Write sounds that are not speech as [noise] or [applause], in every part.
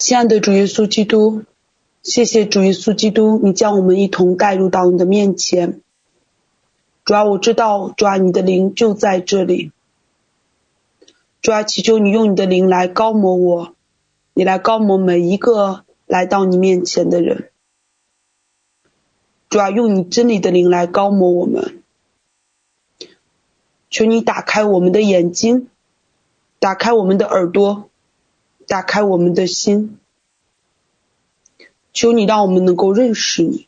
亲爱的主耶稣基督，谢谢主耶稣基督，你将我们一同带入到你的面前。主啊，我知道，主啊，你的灵就在这里。主啊，祈求你用你的灵来高摩我，你来高摩每一个来到你面前的人。主啊，用你真理的灵来高摩我们。求你打开我们的眼睛，打开我们的耳朵。打开我们的心，求你让我们能够认识你。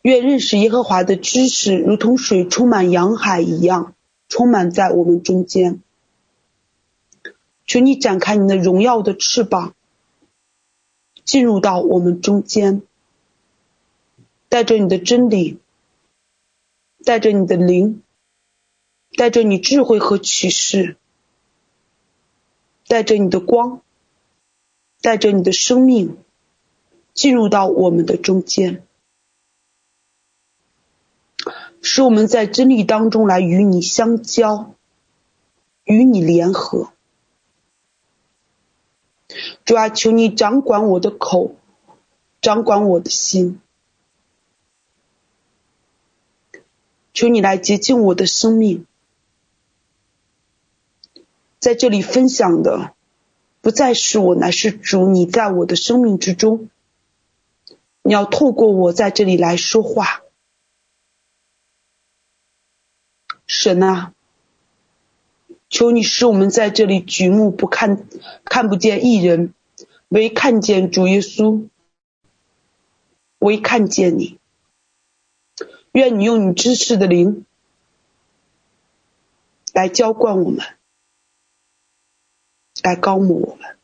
愿认识耶和华的知识如同水充满洋海一样，充满在我们中间。求你展开你的荣耀的翅膀，进入到我们中间，带着你的真理，带着你的灵，带着你智慧和启示。带着你的光，带着你的生命，进入到我们的中间，使我们在真理当中来与你相交，与你联合。主啊，求你掌管我的口，掌管我的心，求你来洁净我的生命。在这里分享的不再是我，乃是主你在我的生命之中。你要透过我在这里来说话，神啊，求你使我们在这里举目不看，看不见一人，唯看见主耶稣，唯看见你。愿你用你知识的灵来浇灌我们。来膏抹我们，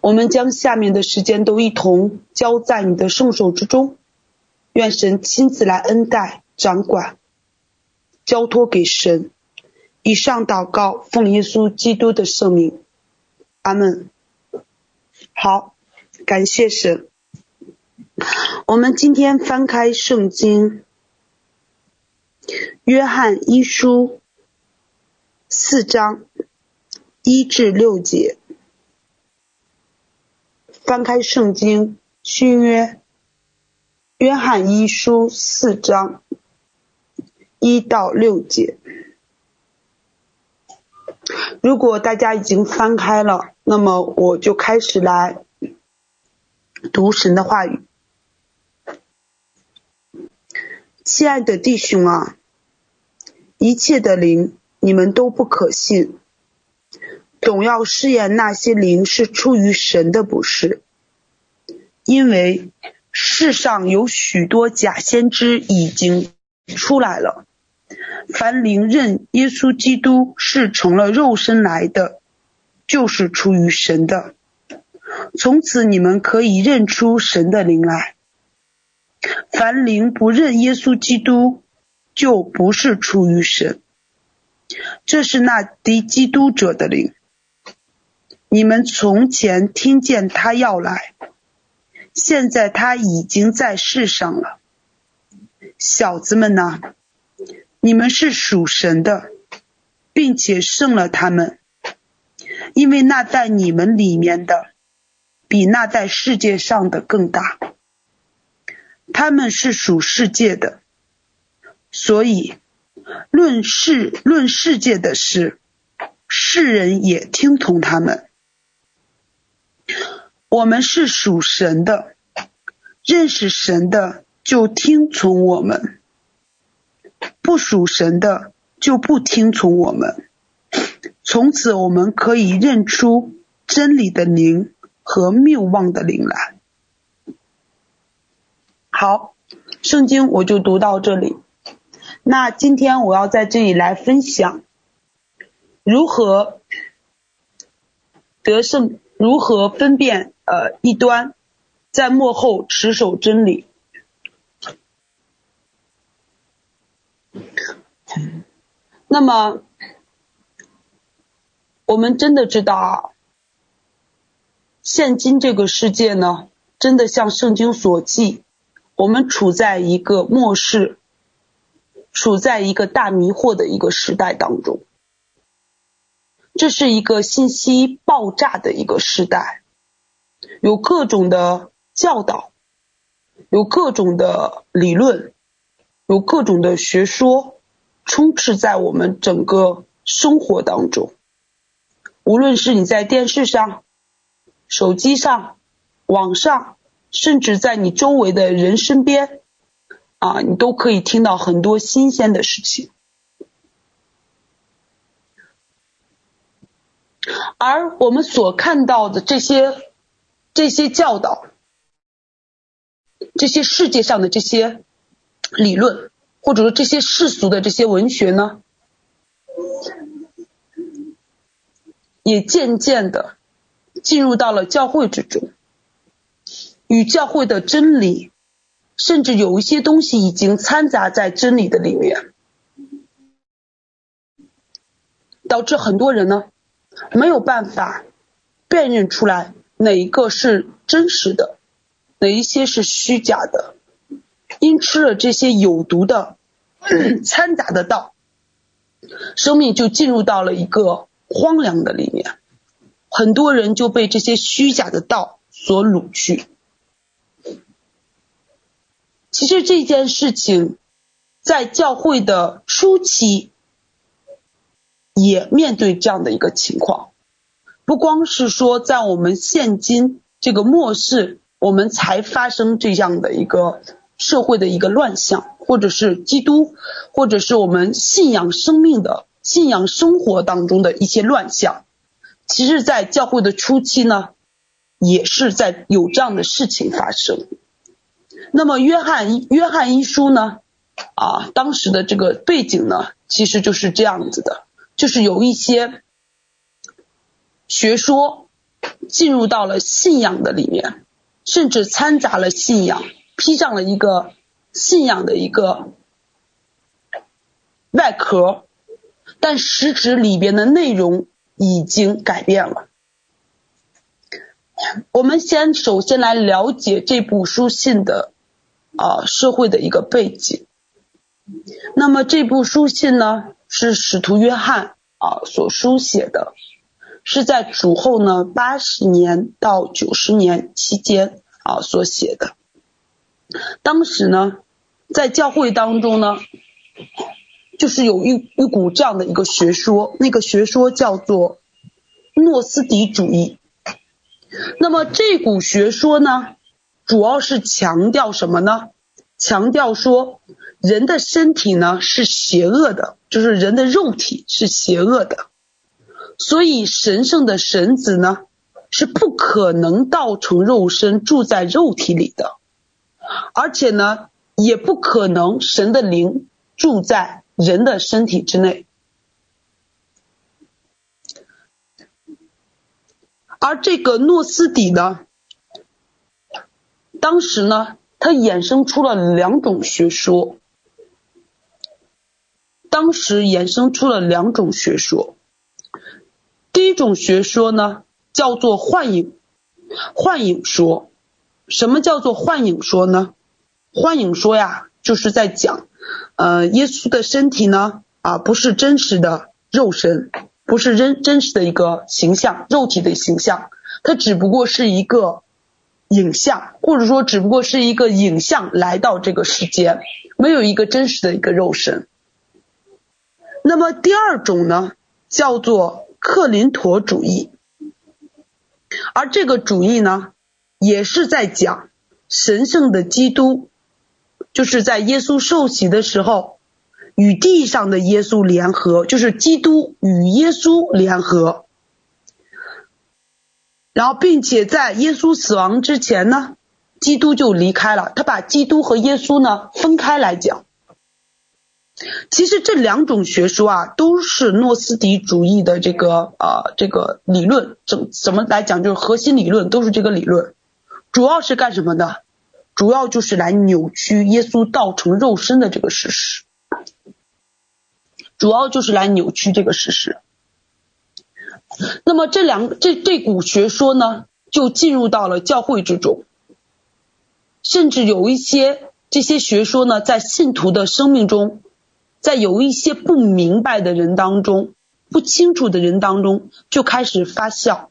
我们将下面的时间都一同交在你的圣手之中，愿神亲自来恩待、掌管，交托给神。以上祷告，奉耶稣基督的圣名，阿门。好，感谢神。我们今天翻开圣经，约翰一书四章。一至六节，翻开圣经新约，约翰一书四章一到六节。如果大家已经翻开了，那么我就开始来读神的话语。亲爱的弟兄啊，一切的灵，你们都不可信。总要试验那些灵是出于神的不是，因为世上有许多假先知已经出来了。凡灵认耶稣基督是成了肉身来的，就是出于神的。从此你们可以认出神的灵来。凡灵不认耶稣基督，就不是出于神。这是那敌基督者的灵。你们从前听见他要来，现在他已经在世上了。小子们呐，你们是属神的，并且胜了他们，因为那在你们里面的，比那在世界上的更大。他们是属世界的，所以论世论世界的事，世人也听从他们。我们是属神的，认识神的就听从我们，不属神的就不听从我们。从此我们可以认出真理的灵和谬妄的灵来。好，圣经我就读到这里。那今天我要在这里来分享如何得胜，如何分辨。呃，异端在幕后持守真理。那么，我们真的知道啊，现今这个世界呢，真的像圣经所记，我们处在一个末世，处在一个大迷惑的一个时代当中。这是一个信息爆炸的一个时代，有各种的教导，有各种的理论，有各种的学说，充斥在我们整个生活当中。无论是你在电视上、手机上、网上，甚至在你周围的人身边，啊，你都可以听到很多新鲜的事情。而我们所看到的这些、这些教导、这些世界上的这些理论，或者说这些世俗的这些文学呢，也渐渐的进入到了教会之中，与教会的真理，甚至有一些东西已经掺杂在真理的里面，导致很多人呢。没有办法辨认出来哪一个是真实的，哪一些是虚假的。因吃了这些有毒的 [clears throat] 掺杂的道，生命就进入到了一个荒凉的里面。很多人就被这些虚假的道所掳去。其实这件事情在教会的初期。也面对这样的一个情况，不光是说在我们现今这个末世，我们才发生这样的一个社会的一个乱象，或者是基督，或者是我们信仰生命的信仰生活当中的一些乱象。其实，在教会的初期呢，也是在有这样的事情发生。那么，约翰约翰一书呢，啊，当时的这个背景呢，其实就是这样子的。就是有一些学说进入到了信仰的里面，甚至掺杂了信仰，披上了一个信仰的一个外壳，但实质里边的内容已经改变了。我们先首先来了解这部书信的啊社会的一个背景。那么这部书信呢，是使徒约翰啊所书写的，是在主后呢八十年到九十年期间啊所写的。当时呢，在教会当中呢，就是有一一股这样的一个学说，那个学说叫做诺斯底主义。那么这股学说呢，主要是强调什么呢？强调说。人的身体呢是邪恶的，就是人的肉体是邪恶的，所以神圣的神子呢是不可能道成肉身住在肉体里的，而且呢也不可能神的灵住在人的身体之内，而这个诺斯底呢，当时呢他衍生出了两种学说。当时衍生出了两种学说，第一种学说呢叫做幻影，幻影说。什么叫做幻影说呢？幻影说呀，就是在讲，呃，耶稣的身体呢，啊，不是真实的肉身，不是真真实的一个形象，肉体的形象，它只不过是一个影像，或者说只不过是一个影像来到这个世间，没有一个真实的一个肉身。那么第二种呢，叫做克林陀主义，而这个主义呢，也是在讲神圣的基督，就是在耶稣受洗的时候，与地上的耶稣联合，就是基督与耶稣联合，然后并且在耶稣死亡之前呢，基督就离开了，他把基督和耶稣呢分开来讲。其实这两种学说啊，都是诺斯底主义的这个呃这个理论，怎怎么来讲，就是核心理论都是这个理论，主要是干什么的？主要就是来扭曲耶稣道成肉身的这个事实，主要就是来扭曲这个事实。那么这两这这股学说呢，就进入到了教会之中，甚至有一些这些学说呢，在信徒的生命中。在有一些不明白的人当中，不清楚的人当中就开始发酵，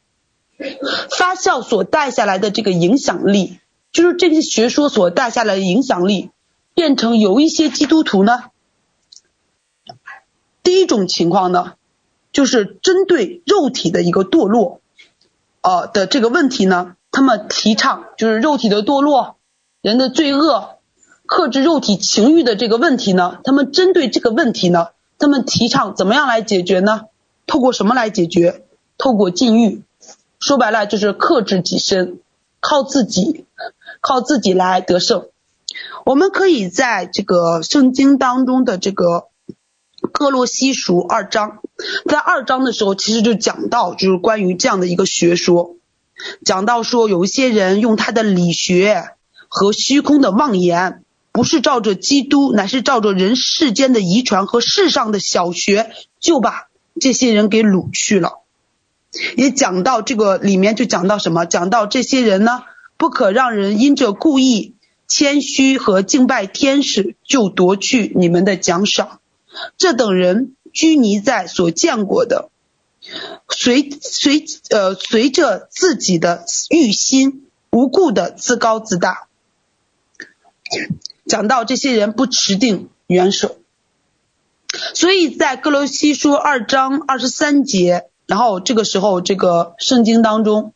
发酵所带下来的这个影响力，就是这些学说所带下来的影响力，变成有一些基督徒呢，第一种情况呢，就是针对肉体的一个堕落，呃的这个问题呢，他们提倡就是肉体的堕落，人的罪恶，克制肉体情欲的这个问题呢，他们针对这个问题呢。他们提倡怎么样来解决呢？透过什么来解决？透过禁欲，说白了就是克制己身，靠自己，靠自己来得胜。我们可以在这个圣经当中的这个各罗西书二章，在二章的时候，其实就讲到就是关于这样的一个学说，讲到说有一些人用他的理学和虚空的妄言。不是照着基督，乃是照着人世间的遗传和世上的小学，就把这些人给掳去了。也讲到这个里面就讲到什么？讲到这些人呢，不可让人因着故意谦虚和敬拜天使，就夺去你们的奖赏。这等人拘泥在所见过的，随随呃随着自己的欲心，无故的自高自大。讲到这些人不持定元首，所以在歌罗西书二章二十三节，然后这个时候这个圣经当中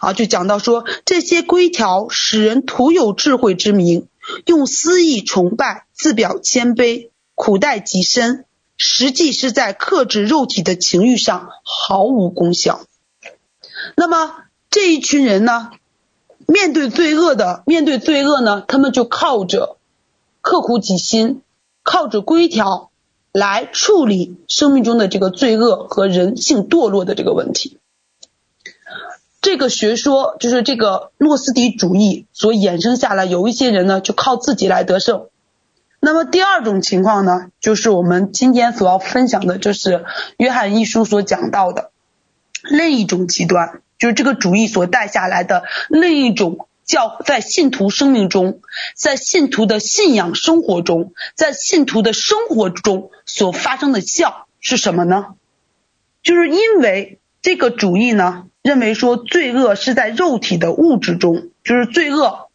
啊，就讲到说，这些规条使人徒有智慧之名，用私意崇拜，自表谦卑，苦待己身，实际是在克制肉体的情欲上毫无功效。那么这一群人呢，面对罪恶的，面对罪恶呢，他们就靠着。刻苦己心，靠着规条来处理生命中的这个罪恶和人性堕落的这个问题。这个学说就是这个诺斯底主义所衍生下来，有一些人呢就靠自己来得胜。那么第二种情况呢，就是我们今天所要分享的，就是约翰一书所讲到的另一种极端，就是这个主义所带下来的另一种。教在信徒生命中，在信徒的信仰生活中，在信徒的生活中所发生的效是什么呢？就是因为这个主义呢，认为说罪恶是在肉体的物质中，就是罪恶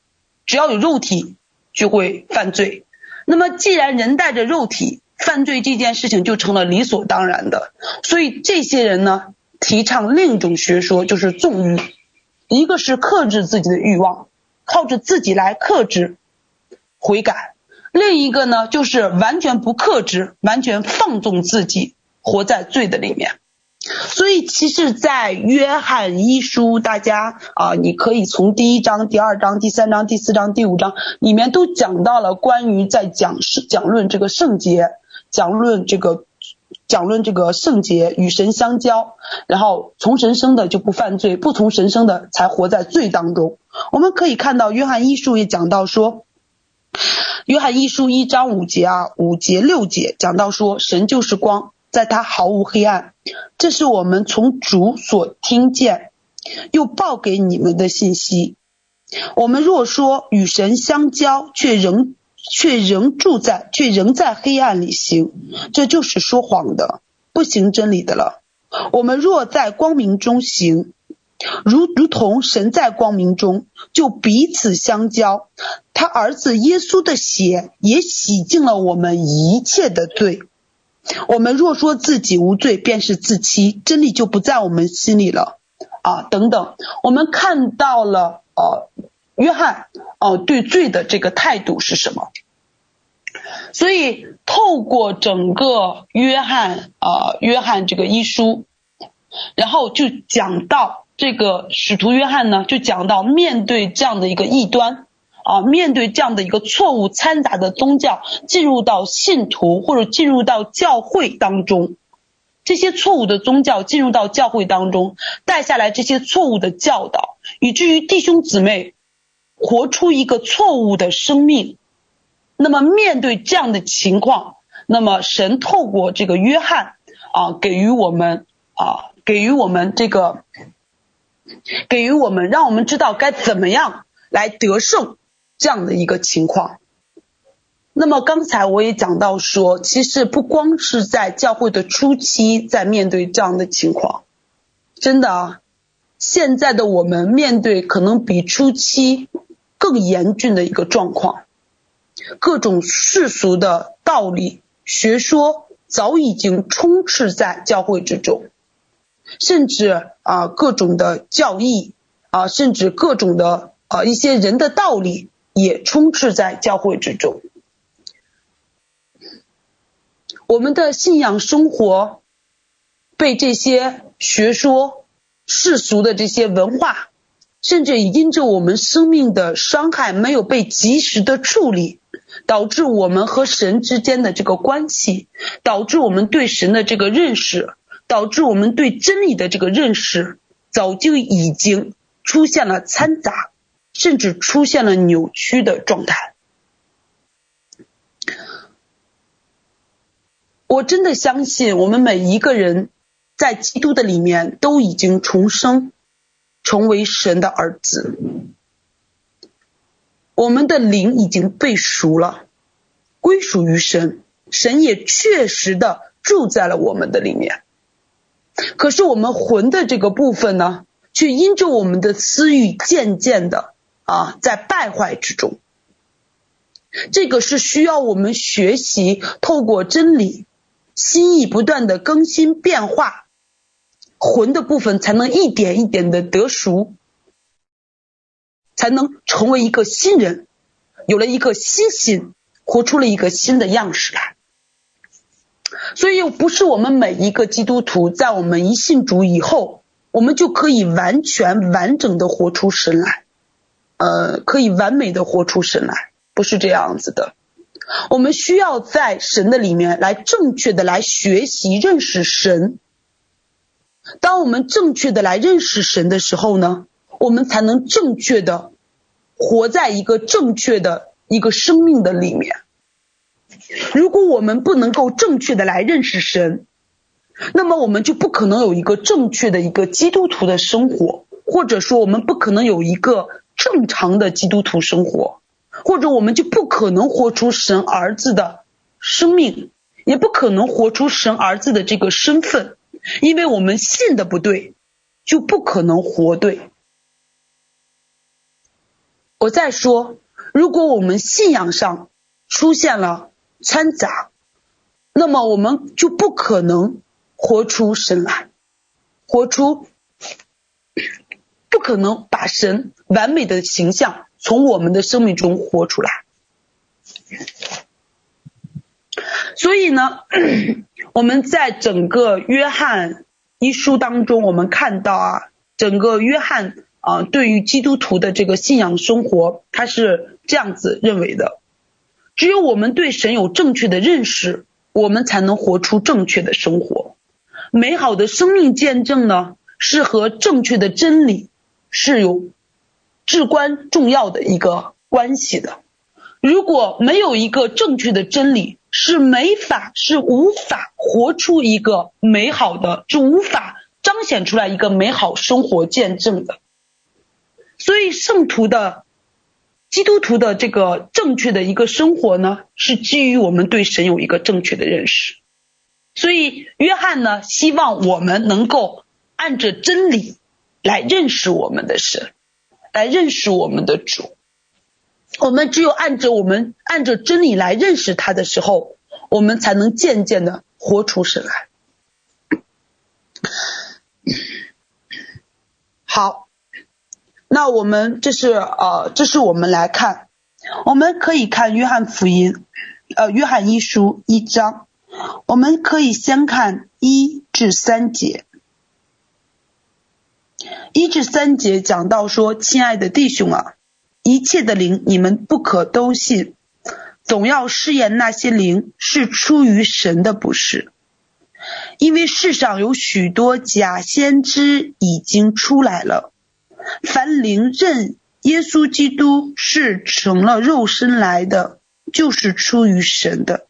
只要有肉体就会犯罪。那么既然人带着肉体犯罪这件事情就成了理所当然的，所以这些人呢，提倡另一种学说，就是纵欲。一个是克制自己的欲望，靠着自己来克制悔改；另一个呢，就是完全不克制，完全放纵自己，活在罪的里面。所以，其实，在约翰一书，大家啊，你可以从第一章、第二章、第三章、第四章、第五章里面都讲到了关于在讲讲论这个圣洁，讲论这个。讲论这个圣洁与神相交，然后从神生的就不犯罪，不从神生的才活在罪当中。我们可以看到约翰一书也讲到说，约翰一书一章五节啊，五节六节讲到说，神就是光，在他毫无黑暗。这是我们从主所听见又报给你们的信息。我们若说与神相交，却仍。却仍住在，却仍在黑暗里行，这就是说谎的，不行真理的了。我们若在光明中行，如如同神在光明中，就彼此相交。他儿子耶稣的血也洗净了我们一切的罪。我们若说自己无罪，便是自欺，真理就不在我们心里了。啊，等等，我们看到了，呃。约翰哦，对罪的这个态度是什么？所以透过整个约翰啊，约翰这个一书，然后就讲到这个使徒约翰呢，就讲到面对这样的一个异端啊，面对这样的一个错误掺杂的宗教进入到信徒或者进入到教会当中，这些错误的宗教进入到教会当中带下来这些错误的教导，以至于弟兄姊妹。活出一个错误的生命，那么面对这样的情况，那么神透过这个约翰啊，给予我们啊，给予我们这个，给予我们，让我们知道该怎么样来得胜这样的一个情况。那么刚才我也讲到说，其实不光是在教会的初期在面对这样的情况，真的啊，现在的我们面对可能比初期更严峻的一个状况，各种世俗的道理、学说早已经充斥在教会之中，甚至啊各种的教义啊，甚至各种的啊一些人的道理也充斥在教会之中。我们的信仰生活被这些学说、世俗的这些文化，甚至因着我们生命的伤害没有被及时的处理，导致我们和神之间的这个关系，导致我们对神的这个认识，导致我们对真理的这个认识，早就已经出现了掺杂，甚至出现了扭曲的状态。我真的相信，我们每一个人在基督的里面都已经重生，成为神的儿子。我们的灵已经被赎了，归属于神，神也确实的住在了我们的里面。可是我们魂的这个部分呢，却因着我们的私欲渐渐的啊，在败坏之中。这个是需要我们学习，透过真理。心意不断的更新变化，魂的部分才能一点一点的得赎，才能成为一个新人，有了一个新心，活出了一个新的样式来。所以，不是我们每一个基督徒在我们一信主以后，我们就可以完全完整的活出神来，呃，可以完美的活出神来，不是这样子的。我们需要在神的里面来正确的来学习认识神。当我们正确的来认识神的时候呢，我们才能正确的活在一个正确的一个生命的里面。如果我们不能够正确的来认识神，那么我们就不可能有一个正确的一个基督徒的生活，或者说我们不可能有一个正常的基督徒生活。或者我们就不可能活出神儿子的生命，也不可能活出神儿子的这个身份，因为我们信的不对，就不可能活对。我再说，如果我们信仰上出现了掺杂，那么我们就不可能活出神来，活出，不可能把神完美的形象。从我们的生命中活出来，所以呢，[clears throat] 我们在整个约翰一书当中，我们看到啊，整个约翰啊，对于基督徒的这个信仰生活，他是这样子认为的：只有我们对神有正确的认识，我们才能活出正确的生活。美好的生命见证呢，是和正确的真理是有。至关重要的一个关系的，如果没有一个正确的真理，是没法，是无法活出一个美好的，是无法彰显出来一个美好生活见证的。所以，圣徒的基督徒的这个正确的一个生活呢，是基于我们对神有一个正确的认识。所以，约翰呢，希望我们能够按着真理来认识我们的神。来认识我们的主，我们只有按着我们按着真理来认识他的时候，我们才能渐渐的活出神来。好，那我们这是呃，这是我们来看，我们可以看约翰福音，呃，约翰一书一章，我们可以先看一至三节。一至三节讲到说：“亲爱的弟兄啊，一切的灵你们不可都信，总要试验那些灵是出于神的不是，因为世上有许多假先知已经出来了。凡灵认耶稣基督是成了肉身来的，就是出于神的。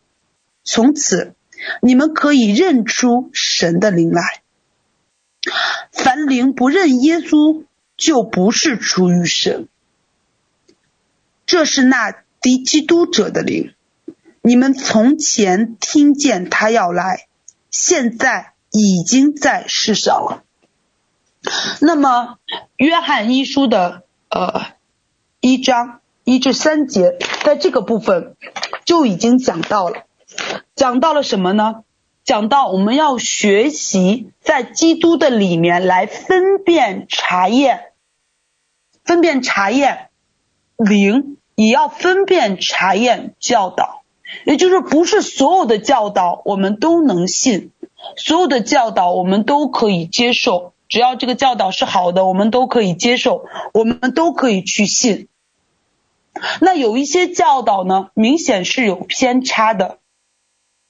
从此，你们可以认出神的灵来。”凡灵不认耶稣，就不是出于神。这是那敌基督者的灵，你们从前听见他要来，现在已经在世上了。那么，约翰一书的呃一章一至三节，在这个部分就已经讲到了，讲到了什么呢？讲到我们要学习在基督的里面来分辨查验，分辨查验灵，也要分辨查验教导，也就是不是所有的教导我们都能信，所有的教导我们都可以接受。只要这个教导是好的，我们都可以接受，我们都可以去信。那有一些教导呢，明显是有偏差的。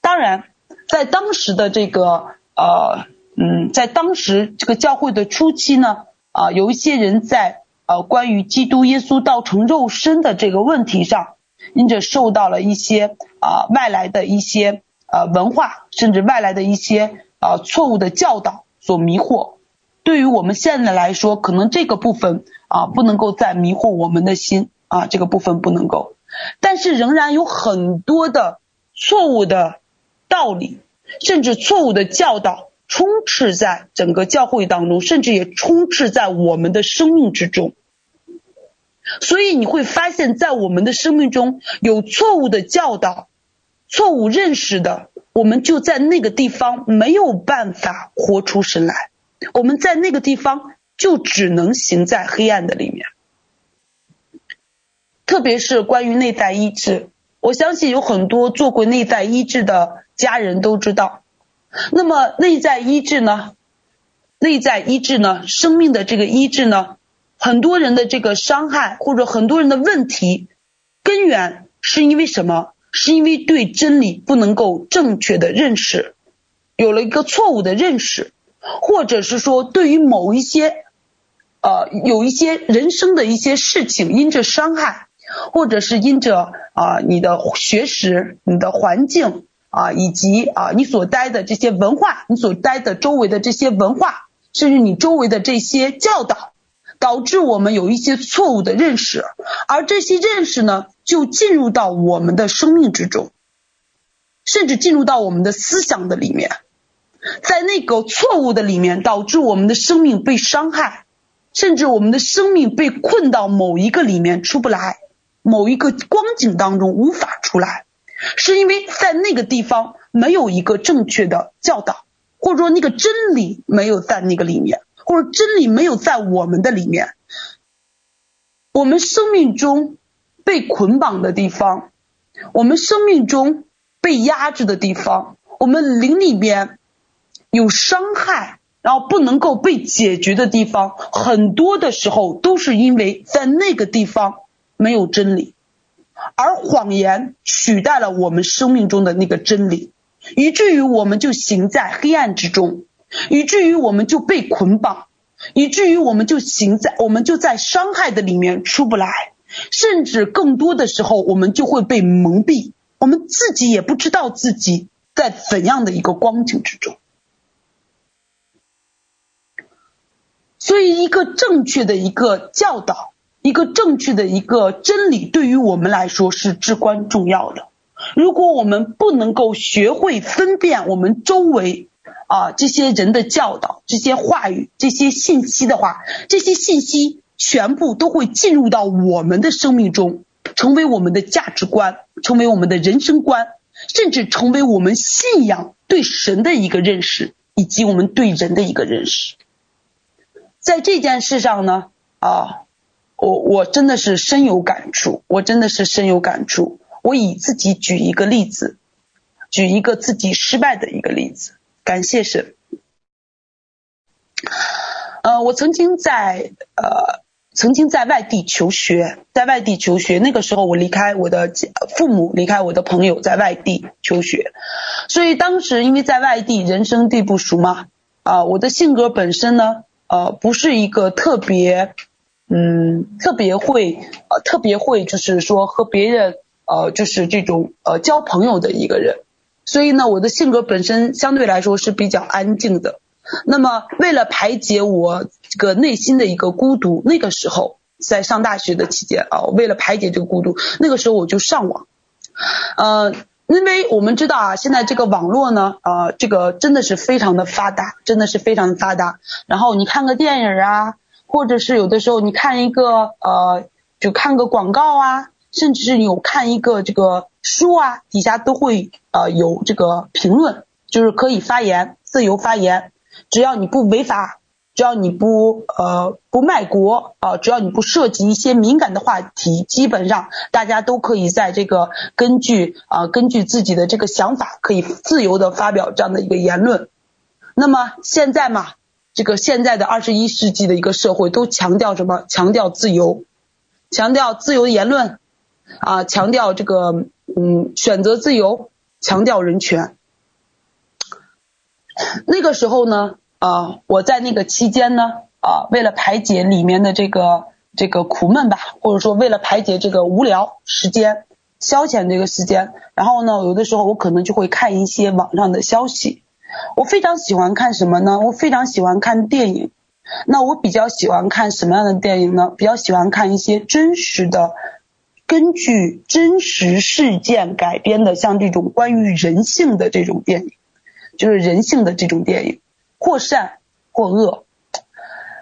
当然，在当时的这个呃嗯，在当时这个教会的初期呢，啊、有一些人在呃关于基督耶稣道成肉身的这个问题上，因着受到了一些啊、外来的一些呃文化，甚至外来的一些啊、呃、错误的教导所迷惑。对于我们现在来说，可能这个部分啊不能够再迷惑我们的心啊，这个部分不能够，但是仍然有很多的错误的道理，甚至错误的教导充斥在整个教会当中，甚至也充斥在我们的生命之中。所以你会发现在我们的生命中有错误的教导、错误认识的，我们就在那个地方没有办法活出神来。我们在那个地方就只能行在黑暗的里面，特别是关于内在医治，我相信有很多做过内在医治的家人都知道。那么内在医治呢？内在医治呢？生命的这个医治呢？很多人的这个伤害或者很多人的问题根源是因为什么？是因为对真理不能够正确的认识，有了一个错误的认识。或者是说，对于某一些，呃，有一些人生的一些事情，因着伤害，或者是因着啊、你的学识、你的环境啊、以及啊、你所待的这些文化，你所待的周围的这些文化，甚至你周围的这些教导，导致我们有一些错误的认识，而这些认识呢，就进入到我们的生命之中，甚至进入到我们的思想的里面。在那个错误的里面，导致我们的生命被伤害，甚至我们的生命被困到某一个里面出不来，某一个光景当中无法出来，是因为在那个地方没有一个正确的教导，或者说那个真理没有在那个里面，或者真理没有在我们的里面，我们生命中被捆绑的地方，我们生命中被压制的地方，我们灵里面。有伤害，然后不能够被解决的地方，很多的时候都是因为在那个地方没有真理，而谎言取代了我们生命中的那个真理，以至于我们就行在黑暗之中，以至于我们就被捆绑，以至于我们就行在我们就在伤害的里面出不来，甚至更多的时候我们就会被蒙蔽，我们自己也不知道自己在怎样的一个光景之中。所以，一个正确的一个教导，一个正确的一个真理，对于我们来说是至关重要的。如果我们不能够学会分辨我们周围啊这些人的教导、这些话语、这些信息的话，这些信息全部都会进入到我们的生命中，成为我们的价值观，成为我们的人生观，甚至成为我们信仰对神的一个认识，以及我们对人的一个认识。在这件事上呢，啊，我我真的是深有感触，我真的是深有感触。我以自己举一个例子，举一个自己失败的一个例子。感谢神。呃，我曾经在呃，曾经在外地求学，在外地求学，那个时候我离开我的父母，离开我的朋友，在外地求学，所以当时因为在外地，人生地不熟嘛，啊，我的性格本身呢。呃，不是一个特别，嗯，特别会，呃，特别会，就是说和别人，呃，就是这种，呃，交朋友的一个人。所以呢，我的性格本身相对来说是比较安静的。那么，为了排解我这个内心的一个孤独，那个时候在上大学的期间啊，为了排解这个孤独，那个时候我就上网，呃，因为我们知道啊，现在这个网络呢，呃，这个真的是非常的发达，真的是非常的发达。然后你看个电影啊，或者是有的时候你看一个呃，就看个广告啊，甚至是有看一个这个书啊，底下都会呃有这个评论，就是可以发言，自由发言，只要你不违法。只要你不呃不卖国啊，只要你不涉及一些敏感的话题，基本上大家都可以在这个根据啊根据自己的这个想法，可以自由的发表这样的一个言论。那么现在嘛，这个现在的二十一世纪的一个社会都强调什么？强调自由，强调自由言论啊，强调这个嗯选择自由，强调人权。那个时候呢？啊、我在那个期间呢，啊、为了排解里面的这个这个苦闷吧，或者说为了排解这个无聊时间、消遣这个时间，然后呢，有的时候我可能就会看一些网上的消息。我非常喜欢看什么呢？我非常喜欢看电影。那我比较喜欢看什么样的电影呢？比较喜欢看一些真实的，根据真实事件改编的，像这种关于人性的这种电影，就是人性的这种电影。或善或恶，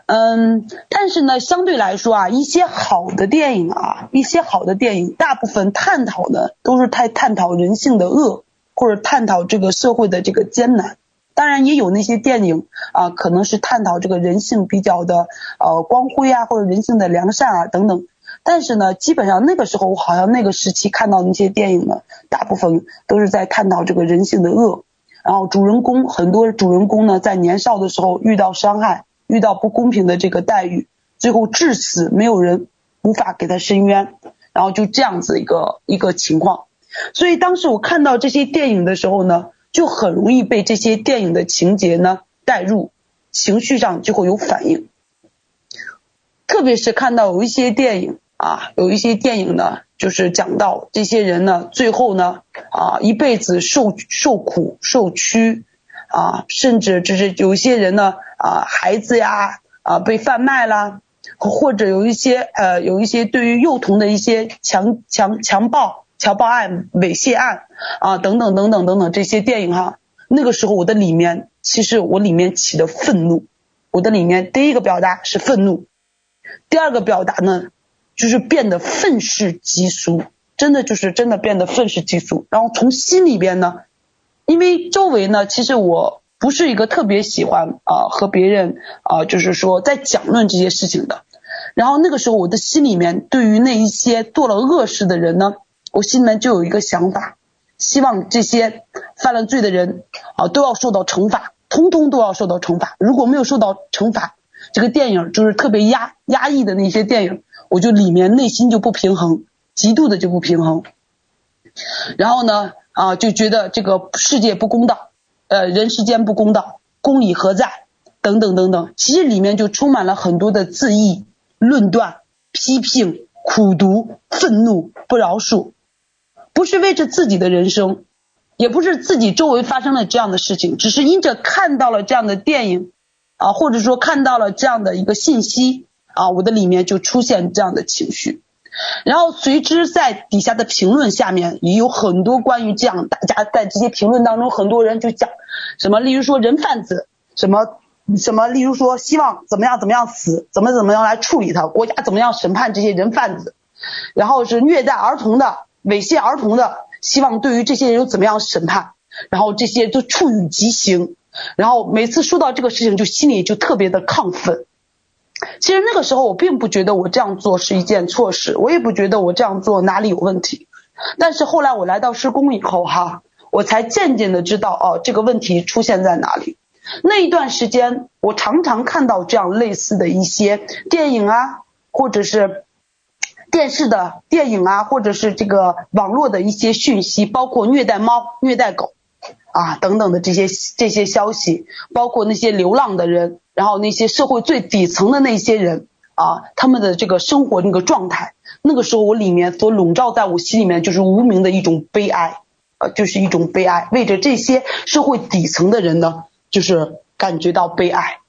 嗯，但是呢，相对来说啊，一些好的电影啊，一些好的电影，大部分探讨的都是太探讨人性的恶，或者探讨这个社会的这个艰难。当然，也有那些电影啊，可能是探讨这个人性比较的呃光辉啊，或者人性的良善啊等等。但是呢，基本上那个时候，我好像那个时期看到那些电影呢，大部分都是在探讨这个人性的恶。然后主人公很多主人公呢，在年少的时候遇到伤害，遇到不公平的这个待遇，最后至死没有人无法给他伸冤，然后就这样子一个一个情况。所以当时我看到这些电影的时候呢，就很容易被这些电影的情节呢带入，情绪上就会有反应。特别是看到有一些电影啊，有一些电影呢。就是讲到这些人呢，最后呢，啊，一辈子受受苦受屈，啊，甚至就是有一些人呢，啊，孩子呀，啊，被贩卖了，或者有一些呃，有一些对于幼童的一些强强强暴、强暴案、猥亵案，啊，等等等等等等这些电影哈，那个时候我的里面，其实我里面起的愤怒，我的里面第一个表达是愤怒，第二个表达呢。就是变得愤世嫉俗，真的就是真的变得愤世嫉俗。然后从心里边呢，因为周围呢，其实我不是一个特别喜欢啊、和别人啊、就是说在讲论这些事情的。然后那个时候我的心里面对于那一些做了恶事的人呢，我心里面就有一个想法，希望这些犯了罪的人啊、都要受到惩罚，通通都要受到惩罚。如果没有受到惩罚，这个电影就是特别压压抑的那些电影。我就里面内心就不平衡，极度的就不平衡，然后呢，啊，就觉得这个世界不公道，呃，人世间不公道，公理何在？等等等等，其实里面就充满了很多的自意、论断、批评、苦毒、愤怒、不饶恕，不是为着自己的人生，也不是自己周围发生了这样的事情，只是因着看到了这样的电影，啊，或者说看到了这样的一个信息。啊，我的里面就出现这样的情绪，然后随之在底下的评论下面也有很多关于这样，大家在这些评论当中，很多人就讲什么，例如说人贩子，什么什么，例如说希望怎么样怎么样死，怎么怎么样来处理他，国家怎么样审判这些人贩子，然后是虐待儿童的、猥亵儿童的，希望对于这些人有怎么样审判，然后这些都处以极刑，然后每次说到这个事情，就心里就特别的亢奋。其实那个时候我并不觉得我这样做是一件错事，我也不觉得我这样做哪里有问题。但是后来我来到施工以后哈，我才渐渐的知道哦，这个问题出现在哪里。那一段时间，我常常看到这样类似的一些电影啊，或者是电视的电影啊，或者是这个网络的一些讯息，包括虐待猫、虐待狗啊等等的这些这些消息，包括那些流浪的人。然后那些社会最底层的那些人啊，他们的这个生活那个状态，那个时候我里面所笼罩在我心里面就是无名的一种悲哀，呃，就是一种悲哀，为着这些社会底层的人呢，就是感觉到悲哀。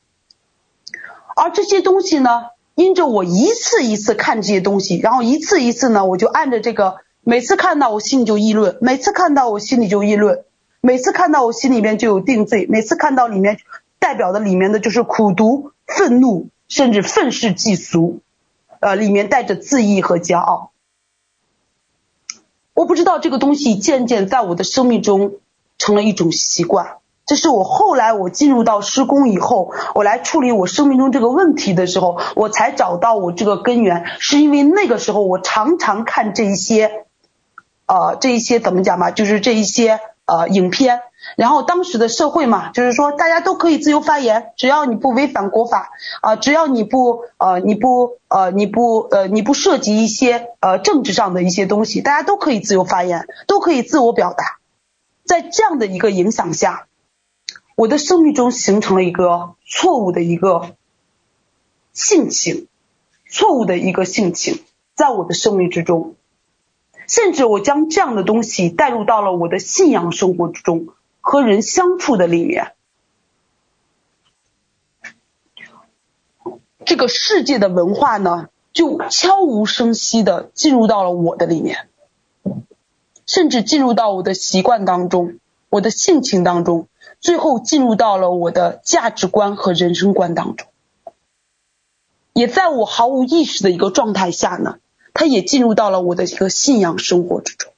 而这些东西呢，因着我一次一次看这些东西，然后一次一次呢，我就按着这个每次看到我心里就议论，每次看到我心里就议论，每次看到我心里面就有定罪，每次看到里面代表的里面的就是苦毒、愤怒，甚至愤世嫉俗，呃，里面带着自意和骄傲。我不知道这个东西渐渐在我的生命中成了一种习惯。这是我后来我进入到施工以后，我来处理我生命中这个问题的时候，我才找到我这个根源，是因为那个时候我常常看这一些，呃，这一些怎么讲嘛，就是这一些呃影片，然后当时的社会嘛，就是说大家都可以自由发言，只要你不违反国法啊，只要你不呃你不呃你不呃你不涉及一些呃政治上的一些东西，大家都可以自由发言，都可以自我表达，在这样的一个影响下。我的生命中形成了一个错误的一个性情，错误的一个性情，在我的生命之中，甚至我将这样的东西带入到了我的信仰生活之中，和人相处的里面，这个世界的文化呢，就悄无声息的进入到了我的里面，甚至进入到我的习惯当中，我的性情当中。最后进入到了我的价值观和人生观当中，也在我毫无意识的一个状态下呢，它也进入到了我的一个信仰生活之中。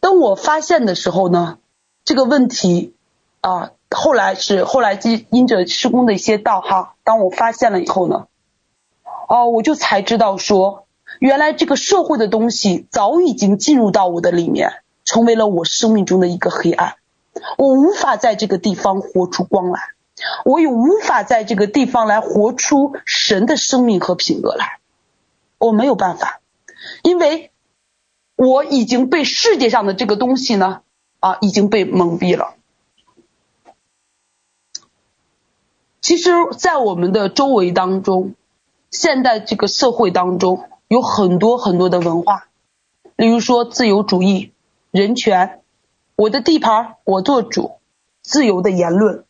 当我发现的时候呢，这个问题啊，后来是后来因因着施工的一些道哈，当我发现了以后呢，哦，我就才知道说，原来这个社会的东西早已经进入到我的里面。成为了我生命中的一个黑暗，我无法在这个地方活出光来，我也无法在这个地方来活出神的生命和品格来，我没有办法，因为我已经被世界上的这个东西呢，啊，已经被蒙蔽了。其实，在我们的周围当中，现在这个社会当中有很多很多的文化，例如说自由主义。人权，我的地盘我做主，自由的言论，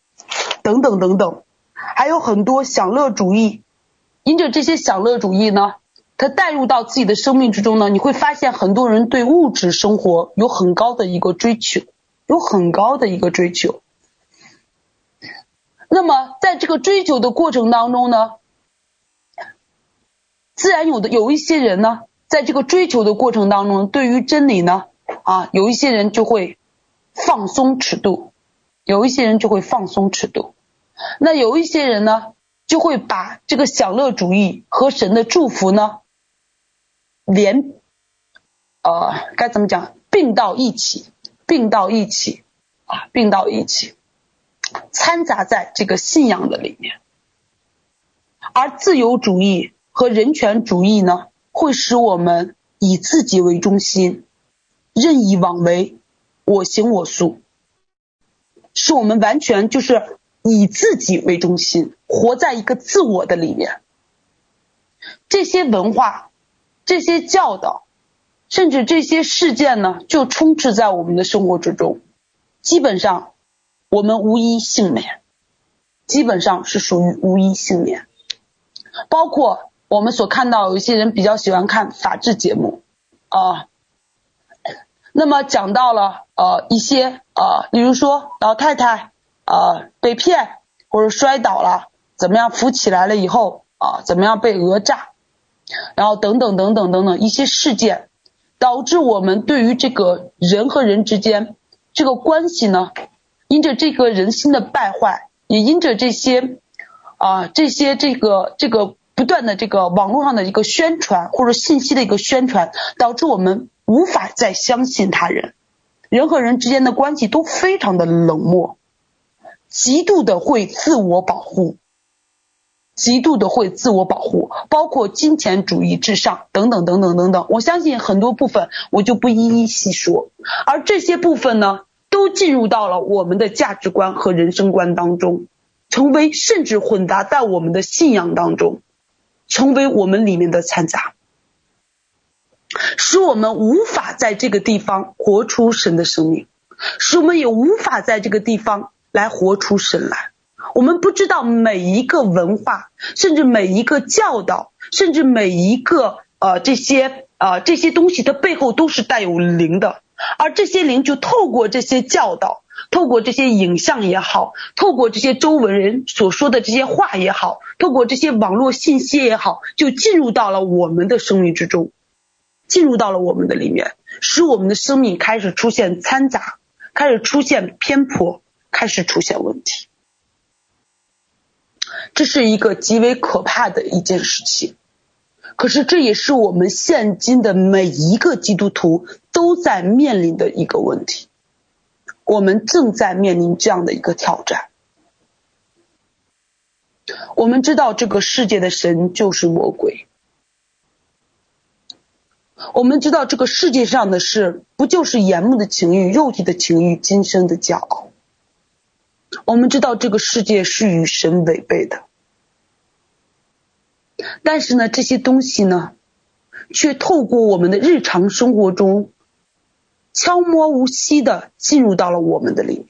等等等等，还有很多享乐主义。因着这些享乐主义呢，它带入到自己的生命之中呢，你会发现很多人对物质生活有很高的一个追求，有很高的一个追求。那么在这个追求的过程当中呢，自然有的有一些人呢，在这个追求的过程当中，对于真理呢。啊，有一些人就会放松尺度，有一些人就会放松尺度。那有一些人呢，就会把这个享乐主义和神的祝福呢，连，呃，该怎么讲，并到一起，并到一起，啊，并到一起，掺杂在这个信仰的里面。而自由主义和人权主义呢，会使我们以自己为中心。任意妄为，我行我素，是我们完全就是以自己为中心，活在一个自我的里面。这些文化、这些教导，甚至这些事件呢，就充斥在我们的生活之中。基本上，我们无一幸免，基本上是属于无一幸免。包括我们所看到有一些人比较喜欢看法制节目啊。那么讲到了呃一些呃，比如说老太太呃被骗或者摔倒了，怎么样扶起来了以后啊、怎么样被讹诈，然后等等等等等等一些事件，导致我们对于这个人和人之间这个关系呢，因着这个人心的败坏，也因着这些啊、这些这个这个不断的这个网络上的一个宣传或者信息的一个宣传，导致我们。无法再相信他人，人和人之间的关系都非常的冷漠，极度的会自我保护，极度的会自我保护，包括金钱主义至上等等等等等等。我相信很多部分我就不一一细说，而这些部分呢，都进入到了我们的价值观和人生观当中，成为甚至混杂在我们的信仰当中，成为我们里面的掺杂。使我们无法在这个地方活出神的生命，使我们也无法在这个地方来活出神来。我们不知道每一个文化，甚至每一个教导，甚至每一个呃这些、呃，这些东西的背后都是带有灵的，而这些灵就透过这些教导，透过这些影像也好，透过这些周围人所说的这些话也好，透过这些网络信息也好，就进入到了我们的生命之中，进入到了我们的里面，使我们的生命开始出现掺杂，开始出现偏颇，开始出现问题。这是一个极为可怕的一件事情。可是这也是我们现今的每一个基督徒都在面临的一个问题，我们正在面临这样的一个挑战。我们知道这个世界的神就是魔鬼，我们知道这个世界上的事不就是眼目的情欲、肉体的情欲、今生的骄傲。我们知道这个世界是与神违背的。但是呢，这些东西呢，却透过我们的日常生活中，悄摸无息的进入到了我们的里面。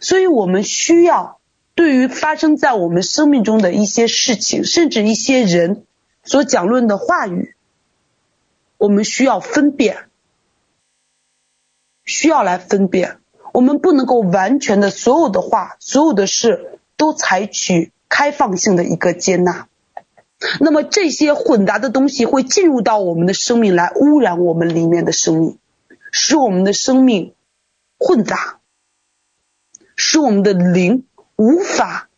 所以我们需要对于发生在我们生命中的一些事情，甚至一些人所讲论的话语，我们需要分辨，需要来分辨。我们不能够完全的所有的话，所有的事都采取开放性的一个接纳。那么这些混杂的东西会进入到我们的生命来污染我们里面的生命，使我们的生命混杂，使我们的灵无法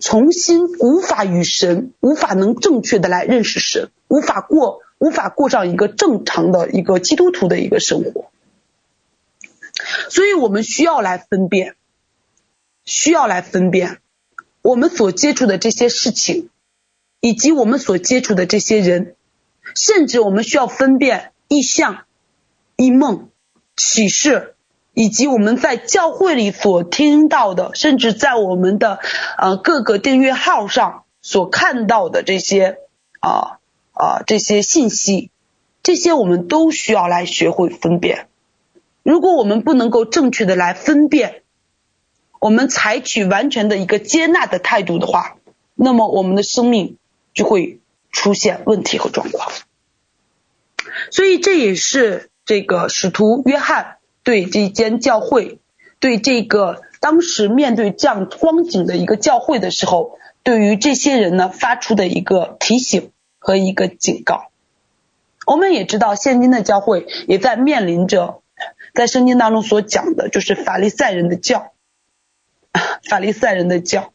重新无法与神无法能正确的来认识神，无法过无法过上一个正常的一个基督徒的一个生活。所以我们需要来分辨，需要来分辨我们所接触的这些事情。以及我们所接触的这些人，甚至我们需要分辨异象、异梦、启示，以及我们在教会里所听到的，甚至在我们的呃各个订阅号上所看到的这些啊啊这些信息，这些我们都需要来学会分辨。如果我们不能够正确的来分辨，我们采取完全的一个接纳的态度的话，那么我们的生命。就会出现问题和状况，所以这也是这个使徒约翰对这间教会，对这个当时面对这样光景的一个教会的时候，对于这些人呢发出的一个提醒和一个警告。我们也知道，现今的教会也在面临着，在圣经当中所讲的，就是法利赛人的教，[laughs] 法利赛人的教。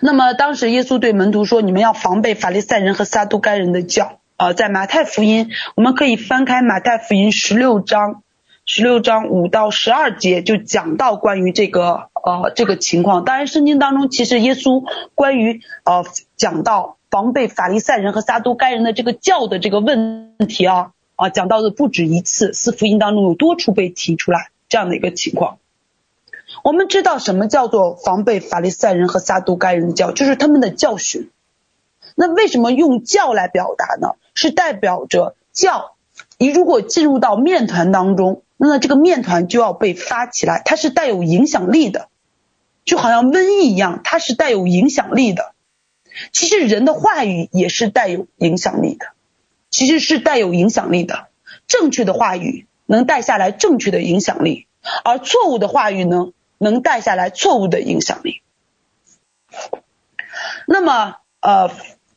那么当时耶稣对门徒说：“你们要防备法利赛人和撒都该人的教。”啊，在马太福音，我们可以翻开马太福音十六章，十六章五到十二节就讲到关于这个呃这个情况。当然，圣经当中其实耶稣关于呃讲到防备法利赛人和撒都该人的这个教的这个问题啊啊讲到的不止一次，四福音当中有多处被提出来这样的一个情况。我们知道什么叫做防备法利赛人和撒都该人的教，就是他们的教训。那为什么用教来表达呢？是代表着教，你如果进入到面团当中，那这个面团就要被发起来，它是带有影响力的，就好像瘟疫一样，它是带有影响力的。其实人的话语也是带有影响力的，其实是带有影响力的。正确的话语能带下来正确的影响力。而错误的话语呢，能带下来错误的影响力。那么，呃，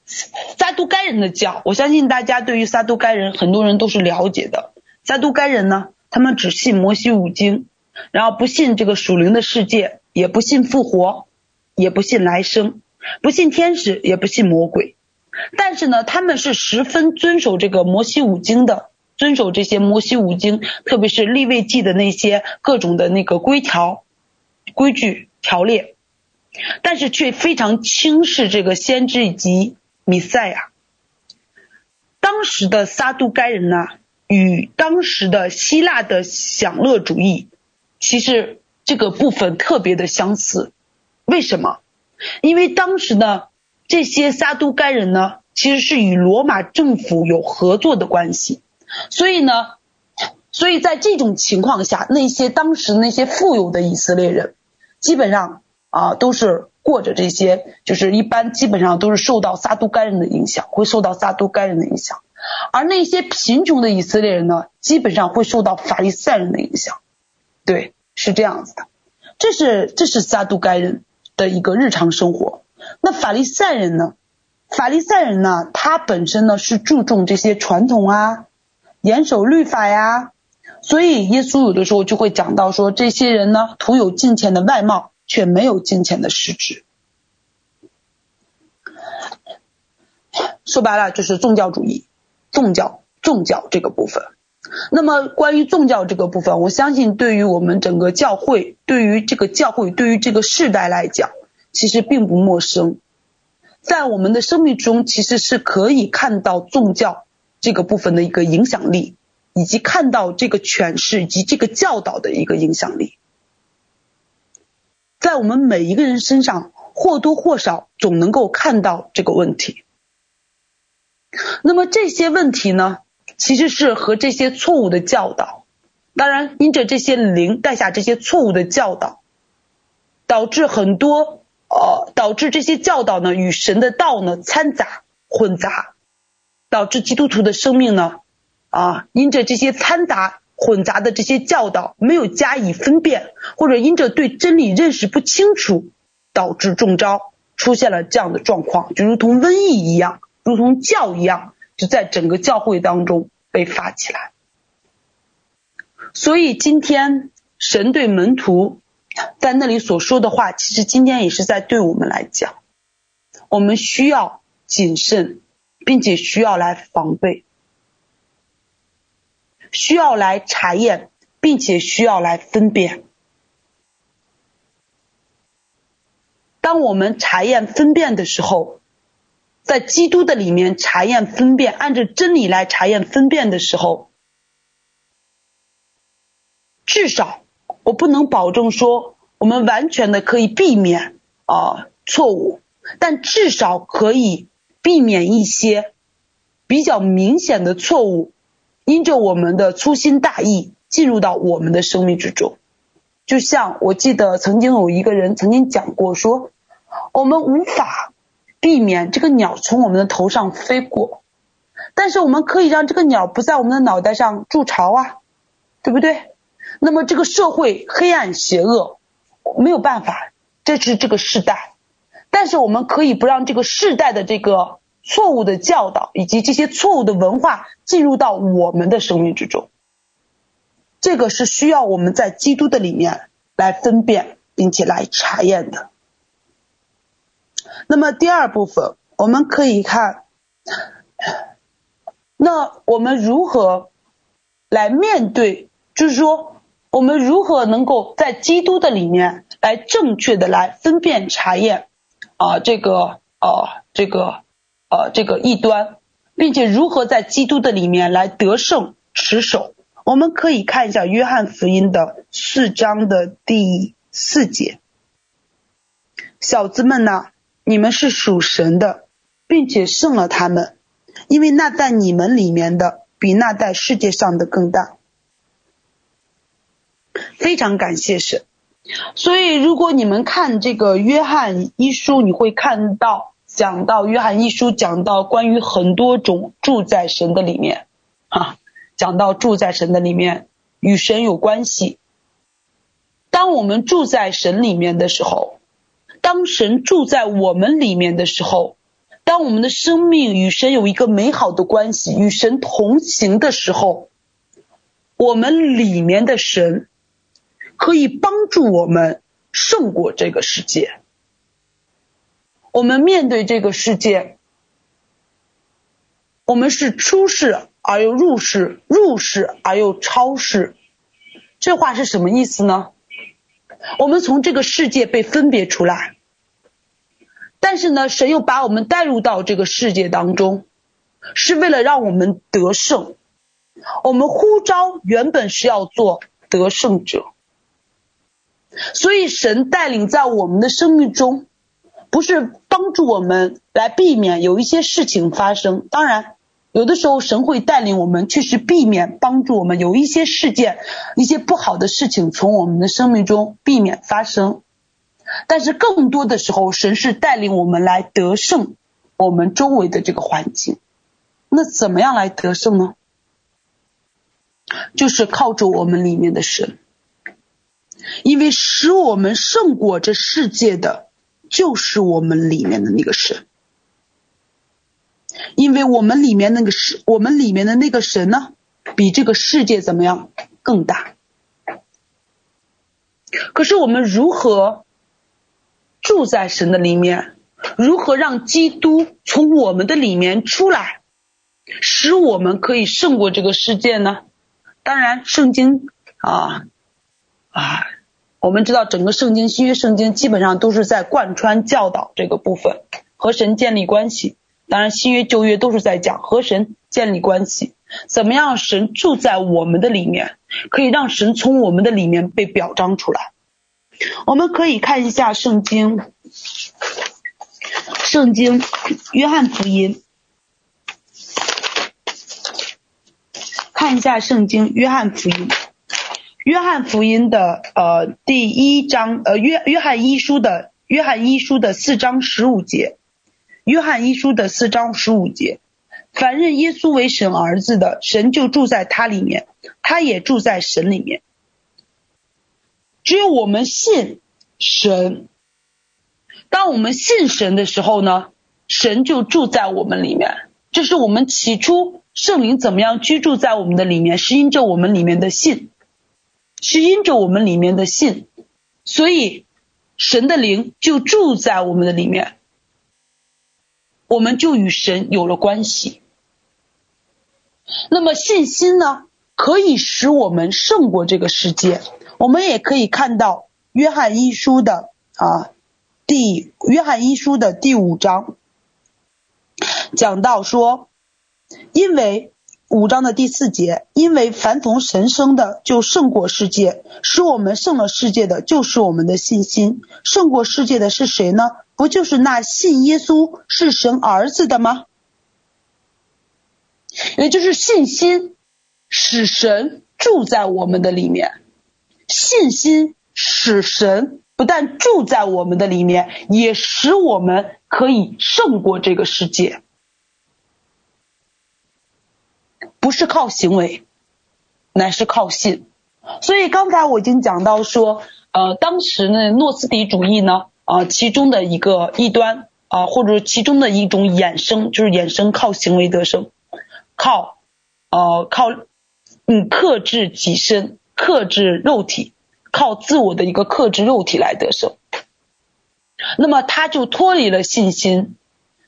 撒都该人的教，我相信大家对于撒都该人，很多人都是了解的。撒都该人呢，他们只信摩西五经，然后不信这个属灵的世界，也不信复活，也不信来生，不信天使，也不信魔鬼。但是呢，他们是十分遵守这个摩西五经的。遵守这些摩西五经，特别是利未记的那些各种的那个规条、规矩、条例，但是却非常轻视这个先知以及弥赛亚。当时的撒都该人呢，与当时的希腊的享乐主义，其实这个部分特别的相似。为什么？因为当时呢，这些撒都该人呢，其实是与罗马政府有合作的关系。所以呢，所以在这种情况下，那些当时那些富有的以色列人，基本上啊都是过着这些，就是一般基本上都是受到撒都该人的影响，会受到撒都该人的影响。而那些贫穷的以色列人呢，基本上会受到法利赛人的影响。对，是这样子的。这是这是撒都该人的一个日常生活。那法利赛人呢？法利赛人呢，他本身呢是注重这些传统啊，严守律法呀。所以耶稣有的时候就会讲到说，这些人呢，徒有金钱的外貌，却没有金钱的实质。说白了就是宗教主义，宗教宗教这个部分。那么关于宗教这个部分，我相信对于我们整个教会，对于这个教会，对于这个世代来讲，其实并不陌生。在我们的生命中，其实是可以看到宗教这个部分的一个影响力，以及看到这个诠释以及这个教导的一个影响力，在我们每一个人身上或多或少总能够看到这个问题。那么这些问题呢，其实是和这些错误的教导，当然因着这些灵带下这些错误的教导，导致很多。呃，导致这些教导呢与神的道呢掺杂混杂，导致基督徒的生命呢啊因着这些掺杂混杂的这些教导没有加以分辨，或者因着对真理认识不清楚，导致中招，出现了这样的状况，就如同瘟疫一样，如同教一样，就在整个教会当中被发起来。所以今天神对门徒。在那里所说的话，其实今天也是在对我们来讲，我们需要谨慎，并且需要来防备，需要来查验，并且需要来分辨。当我们查验分辨的时候，在基督的里面查验分辨，按照真理来查验分辨的时候，至少。我不能保证说我们完全的可以避免啊错误，但至少可以避免一些比较明显的错误，因着我们的粗心大意进入到我们的生命之中。就像我记得曾经有一个人曾经讲过说，我们无法避免这个鸟从我们的头上飞过，但是我们可以让这个鸟不在我们的脑袋上筑巢啊，对不对？那么这个社会黑暗邪恶，没有办法，这是这个世代。但是我们可以不让这个世代的这个错误的教导以及这些错误的文化进入到我们的生命之中。这个是需要我们在基督的里面来分辨并且来查验的。那么第二部分，我们可以看，那我们如何来面对，就是说。我们如何能够在基督的里面来正确的来分辨查验啊这个啊这个呃这个异端，并且如何在基督的里面来得胜持守？我们可以看一下约翰福音的四章的第四节：小子们呐，你们是属神的，并且胜了他们，因为那在你们里面的比那在世界上的更大。非常感谢神，所以如果你们看这个约翰一书，你会看到讲到约翰一书讲到关于很多种住在神的里面，啊，讲到住在神的里面与神有关系。当我们住在神里面的时候，当神住在我们里面的时候，当我们的生命与神有一个美好的关系，与神同行的时候，我们里面的神。可以帮助我们胜过这个世界。我们面对这个世界，我们是出世而又入世，入世而又超世。这话是什么意思呢？我们从这个世界被分别出来，但是呢，神又把我们带入到这个世界当中，是为了让我们得胜。我们呼召原本是要做得胜者。所以，神带领在我们的生命中，不是帮助我们来避免有一些事情发生。当然，有的时候神会带领我们，去是避免帮助我们有一些事件、一些不好的事情从我们的生命中避免发生。但是，更多的时候，神是带领我们来得胜我们周围的这个环境。那怎么样来得胜呢？就是靠着我们里面的神，因为使我们胜过这世界的，就是我们里面的那个神。因为我们里面那个神，我们里面的那个神呢，比这个世界怎么样更大？可是我们如何住在神的里面？如何让基督从我们的里面出来，使我们可以胜过这个世界呢？当然，圣经啊啊，我们知道整个圣经新约圣经基本上都是在贯穿教导这个部分，和神建立关系。当然，新约旧约都是在讲和神建立关系，怎么样神住在我们的里面，可以让神从我们的里面被表彰出来。我们可以看一下圣经。圣经，约翰福音，看一下圣经，约翰福音，约翰福音的呃第一章，呃约约翰一书的约翰一书的四章十五节，约翰一书的四章十五节，凡认耶稣为神儿子的，神就住在他里面，他也住在神里面。只有我们信神。当我们信神的时候呢，神就住在我们里面。这是我们起初圣灵怎么样居住在我们的里面，是因着我们里面的信，是因着我们里面的信，所以神的灵就住在我们的里面，我们就与神有了关系。那么信心呢，可以使我们胜过这个世界。我们也可以看到约翰一书的啊。第约翰一书的第五章讲到说，因为五章的第四节，因为凡从神生的就胜过世界，使我们胜了世界的就是我们的信心。胜过世界的是谁呢？不就是那信耶稣是神儿子的吗？也就是信心使神住在我们的里面，信心使神。不但住在我们的里面，也使我们可以胜过这个世界。不是靠行为，乃是靠信。所以刚才我已经讲到说，呃，当时呢，诺斯底主义呢，啊、呃，其中的一个异端啊、或者其中的一种衍生，就是衍生靠行为得胜，靠，呃，靠，嗯，克制己身，克制肉体。靠自我的一个克制肉体来得胜，那么他就脱离了信心，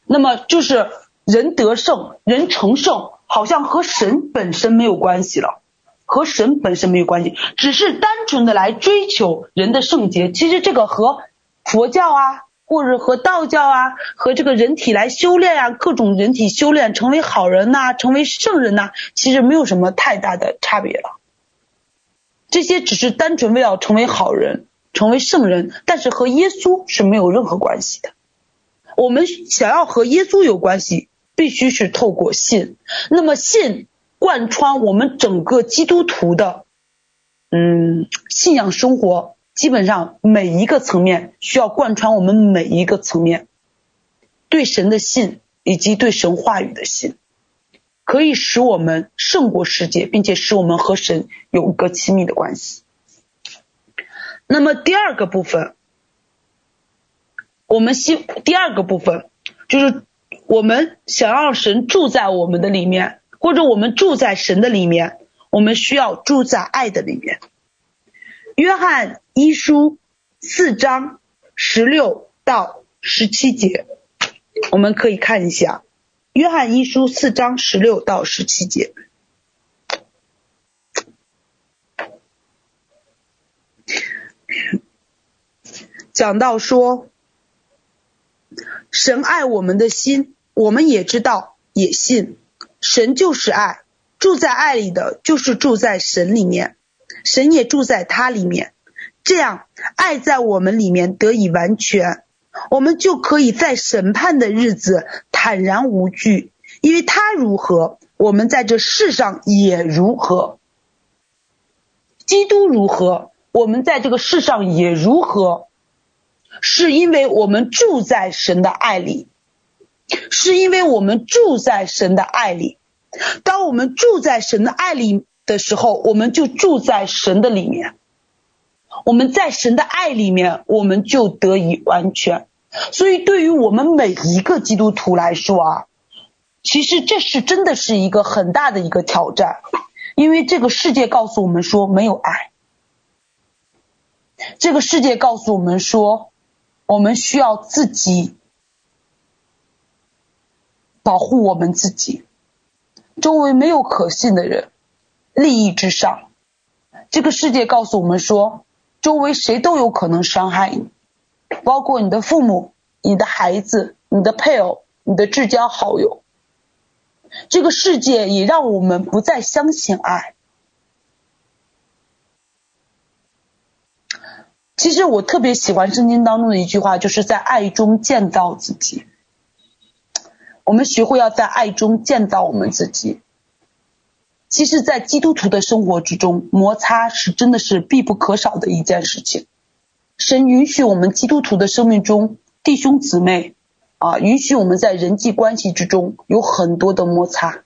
那么就是人得胜，人成圣，好像和神本身没有关系了，和神本身没有关系，只是单纯的来追求人的圣洁。其实这个和佛教啊，或者和道教啊，和这个人体来修炼啊，各种人体修炼成为好人呐、成为圣人呐、其实没有什么太大的差别了。这些只是单纯为了成为好人，成为圣人，但是和耶稣是没有任何关系的。我们想要和耶稣有关系，必须是透过信。那么信贯穿我们整个基督徒的，嗯，信仰生活，基本上每一个层面需要贯穿我们每一个层面，对神的信以及对神话语的信。可以使我们胜过世界，并且使我们和神有一个亲密的关系。那么第二个部分，我们希第二个部分就是我们想要神住在我们的里面，或者我们住在神的里面，我们需要住在爱的里面。约翰一书四章十六到十七节，我们可以看一下。约翰一书四章十六到十七节，讲到说，神爱我们的心，我们也知道，也信，神就是爱，住在爱里的就是住在神里面，神也住在他里面，这样爱在我们里面得以完全。我们就可以在审判的日子坦然无惧，因为他如何，我们在这世上也如何。基督如何，我们在这个世上也如何，是因为我们住在神的爱里，是因为我们住在神的爱里。当我们住在神的爱里的时候，我们就住在神的里面。我们在神的爱里面，我们就得以完全。所以，对于我们每一个基督徒来说啊，其实这是真的是一个很大的一个挑战，因为这个世界告诉我们说没有爱，这个世界告诉我们说，我们需要自己保护我们自己，周围没有可信的人，利益至上。这个世界告诉我们说，周围谁都有可能伤害你。包括你的父母、你的孩子、你的配偶、你的至交好友，这个世界也让我们不再相信爱。其实我特别喜欢圣经当中的一句话，就是在爱中建造自己。我们学会要在爱中建造我们自己。其实，在基督徒的生活之中，摩擦是真的是必不可少的一件事情。神允许我们基督徒的生命中弟兄姊妹啊，允许我们在人际关系之中有很多的摩擦，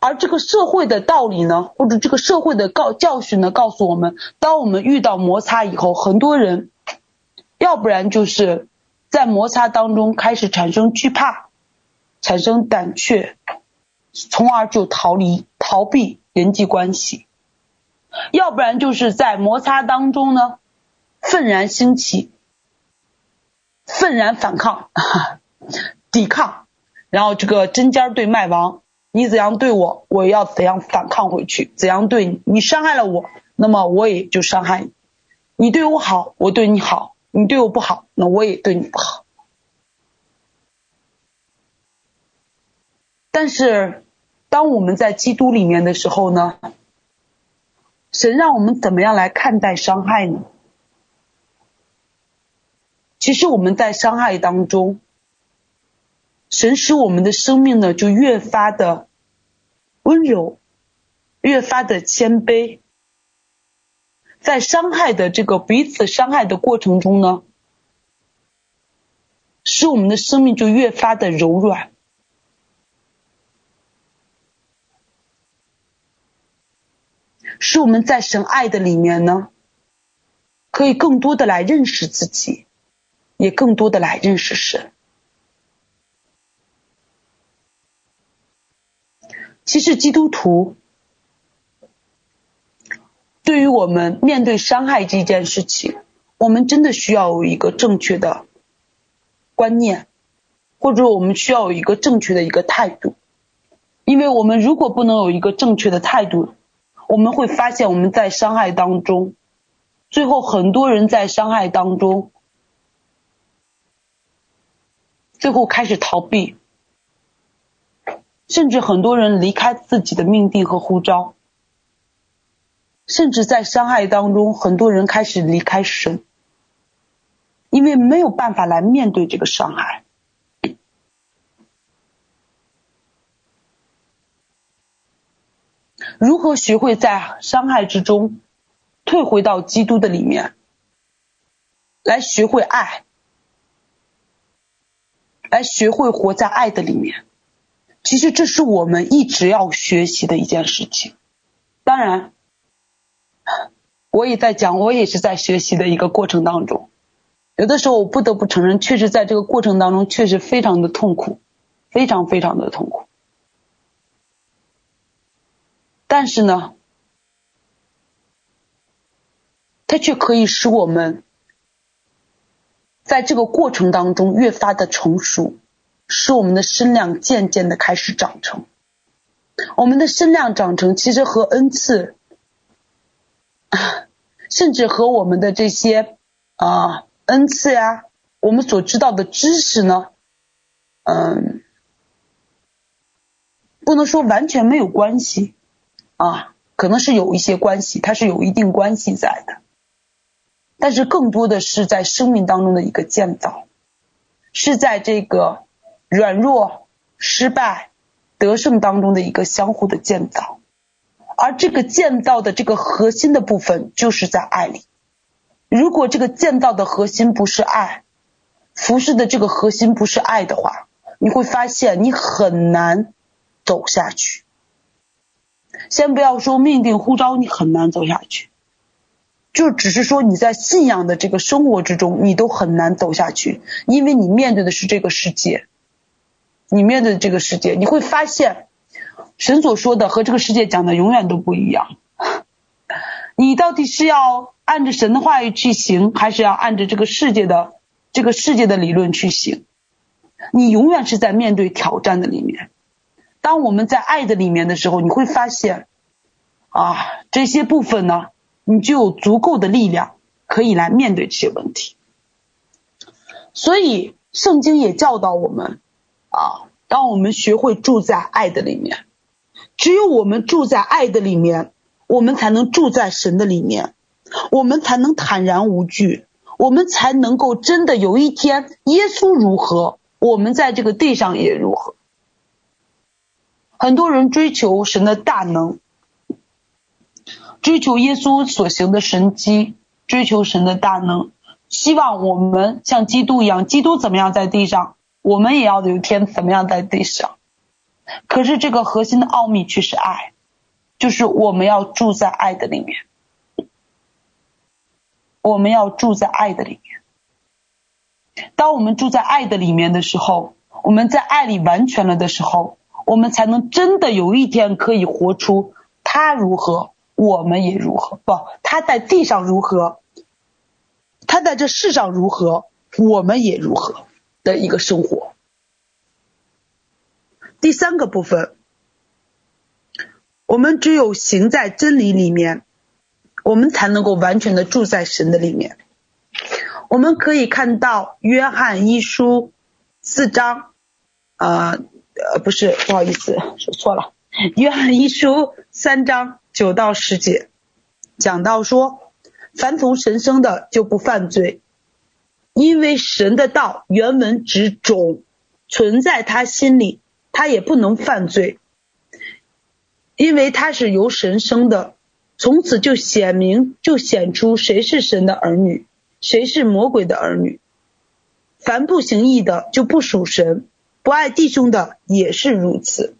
而这个社会的道理呢，或者这个社会的告教训呢，告诉我们，当我们遇到摩擦以后，很多人要不然就是在摩擦当中开始产生惧怕，产生胆怯，从而就逃离逃避人际关系；要不然就是在摩擦当中呢。愤然兴起，愤然反抗，[laughs] 抵抗，然后这个针尖对麦芒，你怎样对我，我要怎样反抗回去，怎样对你，你伤害了我，那么我也就伤害你。你对我好，我对你好；你对我不好，那我也对你不好。但是，当我们在基督里面的时候呢，神让我们怎么样来看待伤害呢？其实我们在伤害当中，神使我们的生命呢就越发的温柔，越发的谦卑。在伤害的这个彼此伤害的过程中呢，使我们的生命就越发的柔软，使我们在神爱的里面呢，可以更多的来认识自己。也更多的来认识神。其实基督徒对于我们面对伤害这件事情，我们真的需要有一个正确的观念，或者我们需要有一个正确的一个态度。因为我们如果不能有一个正确的态度，我们会发现我们在伤害当中，最后很多人在伤害当中。最后开始逃避，甚至很多人离开自己的命定和呼召，甚至在伤害当中，很多人开始离开神，因为没有办法来面对这个伤害。如何学会在伤害之中退回到基督的里面，来学会爱？来学会活在爱的里面，其实这是我们一直要学习的一件事情。当然，我也在讲，我也是在学习的一个过程当中。有的时候我不得不承认，确实在这个过程当中，确实非常的痛苦，非常非常的痛苦。但是呢，它却可以使我们。在这个过程当中，越发的成熟，使我们的身量渐渐的开始长成。我们的身量长成，其实和恩赐，甚至和我们的这些啊恩赐呀，我们所知道的知识呢，嗯，不能说完全没有关系啊，可能是有一些关系，它是有一定关系在的。但是更多的是在生命当中的一个建造，是在这个软弱、失败、得胜当中的一个相互的建造，而这个建造的这个核心的部分就是在爱里。如果这个建造的核心不是爱，服饰的这个核心不是爱的话，你会发现你很难走下去。先不要说命定呼召你很难走下去，就只是说你在信仰的这个生活之中，你都很难走下去，因为你面对的是这个世界，你面对这个世界，你会发现神所说的和这个世界讲的永远都不一样。你到底是要按着神的话语去行，还是要按着这个世界的这个世界的理论去行？你永远是在面对挑战的里面。当我们在爱的里面的时候，你会发现，啊，这些部分呢，你就有足够的力量可以来面对这些问题。所以，圣经也教导我们，啊，当我们学会住在爱的里面，只有我们住在爱的里面。我们才能住在神的里面，我们才能坦然无惧，我们才能够真的有一天，耶稣如何，我们在这个地上也如何。很多人追求神的大能，追求耶稣所行的神迹，追求神的大能，希望我们像基督一样，基督怎么样在地上，我们也要有一天怎么样在地上。可是这个核心的奥秘却是爱。就是我们要住在爱的里面，我们要住在爱的里面。当我们住在爱的里面的时候，我们在爱里完全了的时候，我们才能真的有一天可以活出他如何，我们也如何。不，他在地上如何，他在这世上如何，我们也如何的一个生活。第三个部分。我们只有行在真理里面，我们才能够完全的住在神的里面。我们可以看到约翰一书四章，呃呃，不是，不好意思，说错了。约翰一书三章九到十节讲到说，凡从神生的就不犯罪，因为神的道原文指种存在他心里，他也不能犯罪。因为他是由神生的，从此就显明，就显出谁是神的儿女，谁是魔鬼的儿女。凡不行义的就不属神，不爱弟兄的也是如此。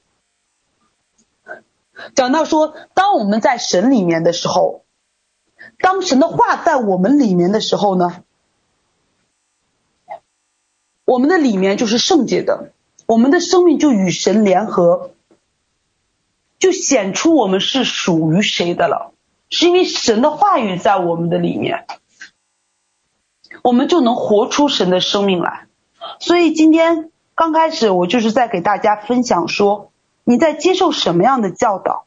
讲到说，当我们在神里面的时候，当神的话在我们里面的时候呢，我们的里面就是圣洁的，我们的生命就与神联合。就显出我们是属于谁的了，是因为神的话语在我们的里面，我们就能活出神的生命来。所以今天刚开始，我就是在给大家分享说，你在接受什么样的教导，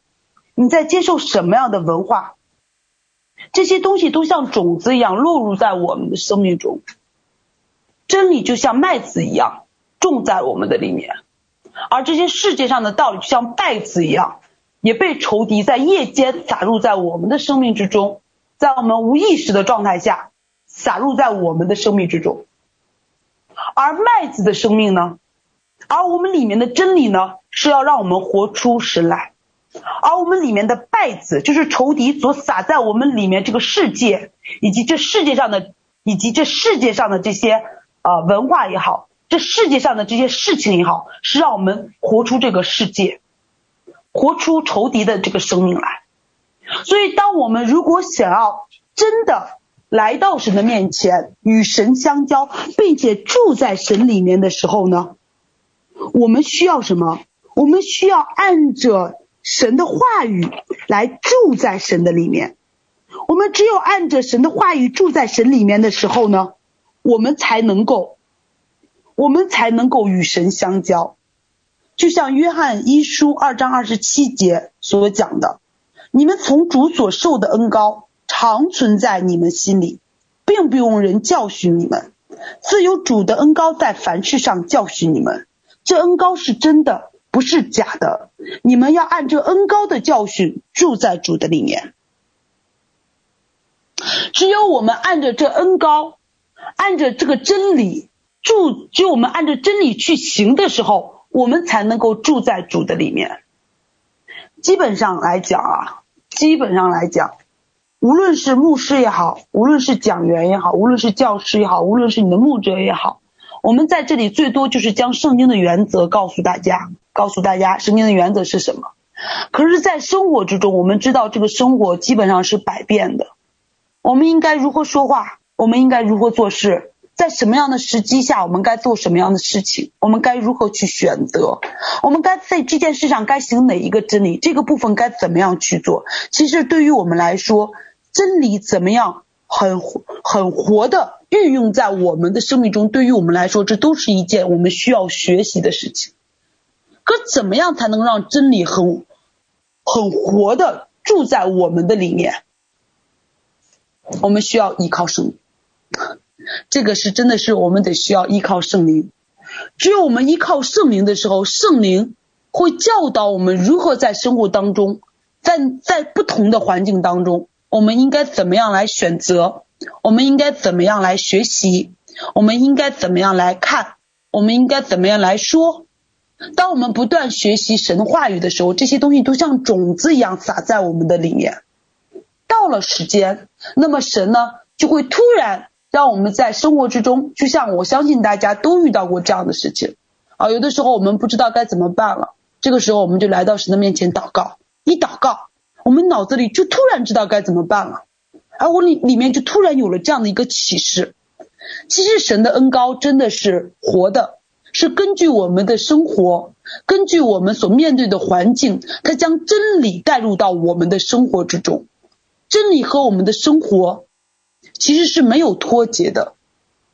你在接受什么样的文化，这些东西都像种子一样落入在我们的生命中，真理就像麦子一样种在我们的里面，而这些世界上的道理就像稗子一样。也被仇敌在夜间撒入在我们的生命之中，在我们无意识的状态下撒入在我们的生命之中。而麦子的生命呢？而我们里面的真理呢？是要让我们活出神来。而我们里面的败子，就是仇敌所撒在我们里面这个世界，以及这世界上的，以及这世界上的这些啊、文化也好，这世界上的这些事情也好，是让我们活出这个世界。活出仇敌的这个生命来，所以当我们如果想要真的来到神的面前，与神相交，并且住在神里面的时候呢，我们需要什么？我们需要按着神的话语来住在神的里面。我们只有按着神的话语住在神里面的时候呢，我们才能够，我们才能够与神相交。就像约翰一书二章二十七节所讲的，你们从主所受的恩膏常存在你们心里，并不用人教训你们，自有主的恩膏在凡事上教训你们。这恩高是真的，不是假的。你们要按这恩高的教训住在主的里面。只有我们按着这恩高，按着这个真理住，只有我们按着真理去行的时候。我们才能够住在主的里面。基本上来讲啊，基本上来讲，无论是牧师也好，无论是讲员也好，无论是教师也好，无论是你的牧者也好，我们在这里最多就是将圣经的原则告诉大家，告诉大家圣经的原则是什么。可是，在生活之中，我们知道这个生活基本上是百变的。我们应该如何说话？我们应该如何做事？在什么样的时机下，我们该做什么样的事情？我们该如何去选择？我们该在这件事上该行哪一个真理？这个部分该怎么样去做？其实对于我们来说，真理怎么样很很活的运用在我们的生命中，对于我们来说，这都是一件我们需要学习的事情。可怎么样才能让真理很很活的住在我们的里面？我们需要依靠圣灵。这个是真的是我们得需要依靠圣灵，只有我们依靠圣灵的时候，圣灵会教导我们如何在生活当中，在在不同的环境当中，我们应该怎么样来选择，我们应该怎么样来学习，我们应该怎么样来看，我们应该怎么样来说。当我们不断学习神话语的时候，这些东西都像种子一样撒在我们的里面。到了时间，那么神呢就会突然。让我们在生活之中，就像我相信大家都遇到过这样的事情啊，有的时候我们不知道该怎么办了，这个时候我们就来到神的面前祷告，一祷告，我们脑子里就突然知道该怎么办了，而我里里面就突然有了这样的一个启示。其实神的恩膏真的是活的，是根据我们的生活，根据我们所面对的环境，它将真理带入到我们的生活之中，真理和我们的生活。其实是没有脱节的，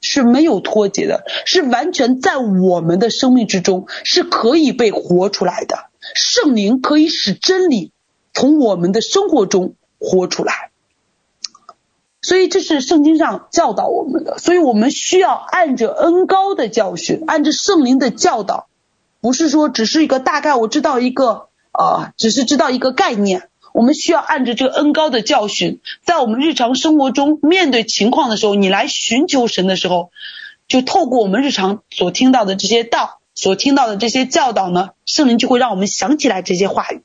是没有脱节的，是完全在我们的生命之中是可以被活出来的。圣灵可以使真理从我们的生活中活出来，所以这是圣经上教导我们的。所以我们需要按着恩高的教训，按着圣灵的教导，不是说只是一个大概，我知道一个呃，只是知道一个概念。我们需要按着这个恩高的教训，在我们日常生活中面对情况的时候，你来寻求神的时候，就透过我们日常所听到的这些道，所听到的这些教导呢，圣灵就会让我们想起来这些话语，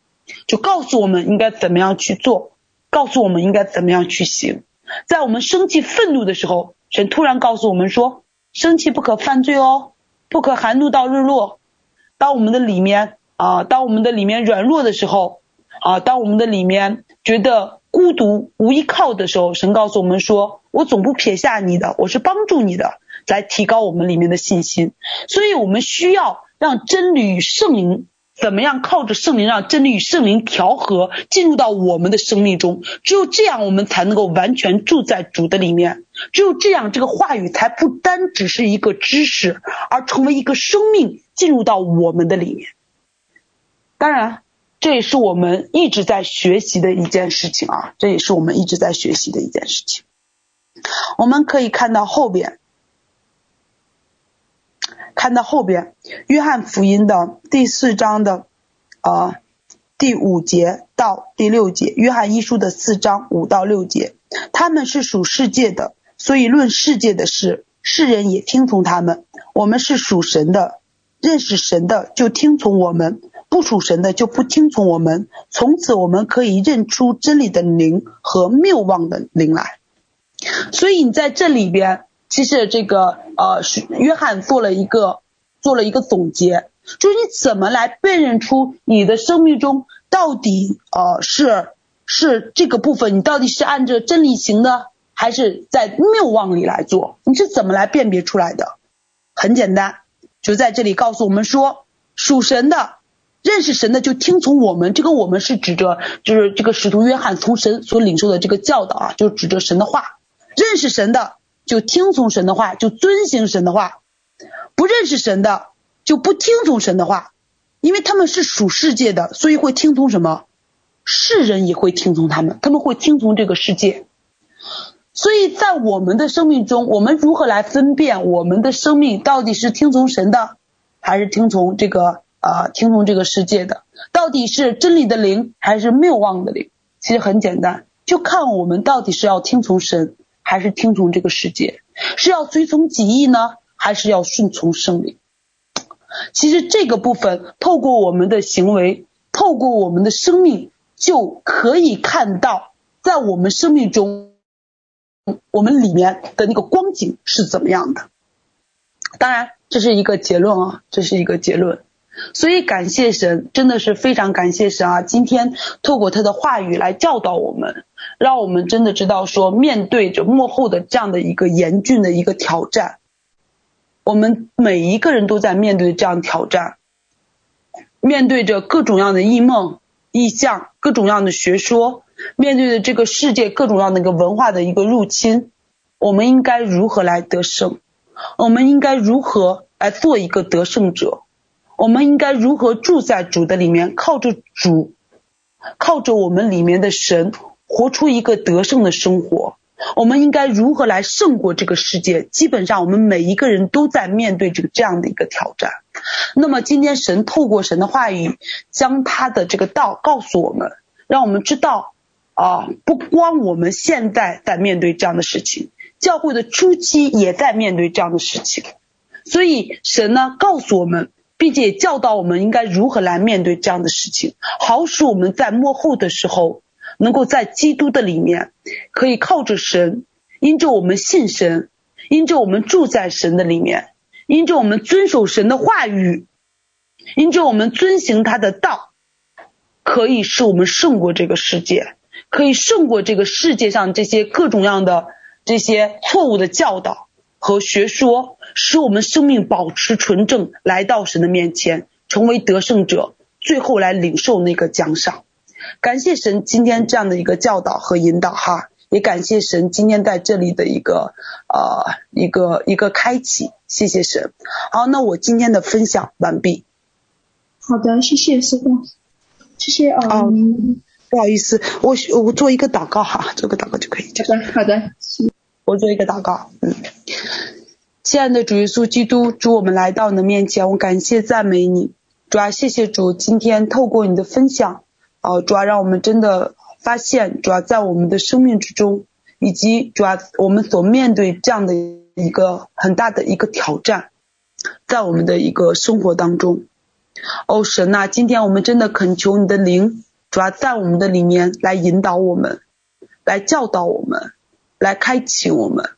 就告诉我们应该怎么样去做，告诉我们应该怎么样去行。在我们生气愤怒的时候，神突然告诉我们说，生气不可犯罪哦，不可含怒到日落。当我们的里面啊，当我们的里面软弱的时候。啊，当我们的里面觉得孤独无依靠的时候，神告诉我们说：“我总不撇下你的，我是帮助你的，来提高我们里面的信心。”所以，我们需要让真理与圣灵怎么样靠着圣灵，让真理与圣灵调和，进入到我们的生命中。只有这样，我们才能够完全住在主的里面。只有这样，这个话语才不单只是一个知识，而成为一个生命，进入到我们的里面。当然。这也是我们一直在学习的一件事情啊！这也是我们一直在学习的一件事情。我们可以看到后边，看到后边，约翰福音的第四章的呃第五节到第六节，约翰一书的四章五到六节，他们是属世界的，所以论世界的事，世人也听从他们。我们是属神的，认识神的就听从我们。不属神的就不听从我们，从此我们可以认出真理的灵和谬妄的灵来。所以你在这里边，其实这个呃是，约翰做了一个做了一个总结，就是你怎么来辨认出你的生命中到底呃是是这个部分，你到底是按着真理行的，还是在谬妄里来做？你是怎么来辨别出来的？很简单，就在这里告诉我们说，属神的。认识神的就听从我们，这个我们是指着就是这个使徒约翰从神所领受的这个教导啊，就指着神的话。认识神的就听从神的话，就遵行神的话；不认识神的就不听从神的话，因为他们是属世界的，所以会听从什么？世人也会听从他们，他们会听从这个世界。所以在我们的生命中，我们如何来分辨我们的生命到底是听从神的，还是听从这个？啊，听从这个世界的，到底是真理的灵还是谬妄的灵？其实很简单，就看我们到底是要听从神，还是听从这个世界，是要随从己意呢，还是要顺从圣灵？其实这个部分，透过我们的行为，透过我们的生命，就可以看到，在我们生命中，我们里面的那个光景是怎么样的。当然，这是一个结论啊，这是一个结论。所以感谢神，真的是非常感谢神啊！今天透过他的话语来教导我们，让我们真的知道说，面对着幕后的这样的一个严峻的一个挑战，我们每一个人都在面对这样挑战，面对着各种样的异梦、异象、各种样的学说，面对着这个世界各种样的一个文化的一个入侵，我们应该如何来得胜？我们应该如何来做一个得胜者？我们应该如何住在主的里面，靠着主，靠着我们里面的神，活出一个得胜的生活？我们应该如何来胜过这个世界？基本上，我们每一个人都在面对这个这样的一个挑战。那么，今天神透过神的话语，将他的这个道告诉我们，让我们知道啊，不光我们现在在面对这样的事情，教会的初期也在面对这样的事情。所以，神呢告诉我们。并且教导我们应该如何来面对这样的事情，好使我们在幕后的时候，能够在基督的里面，可以靠着神，因着我们信神，因着我们住在神的里面，因着我们遵守神的话语，因着我们遵行他的道，可以使我们胜过这个世界，可以胜过这个世界上这些各种样的这些错误的教导和学说。使我们生命保持纯正，来到神的面前，成为得胜者，最后来领受那个奖赏。感谢神今天这样的一个教导和引导哈，也感谢神今天在这里的一个呃一个一个开启，谢谢神。好，那我今天的分享完毕。好的，谢谢师傅，谢谢啊。哦，不好意思，我我做一个祷告哈，做个祷告就可以。好的，好的，我做一个祷告，嗯。亲爱的主耶稣基督，主，我们来到你的面前，我感谢赞美你，主啊，谢谢主，今天透过你的分享，哦，主要，让我们真的发现，主要，在我们的生命之中，以及主要，我们所面对这样的一个很大的一个挑战，在我们的一个生活当中，哦，神呐，今天我们真的恳求你的灵，主要，在我们的里面来引导我们，来教导我们，来开启我们。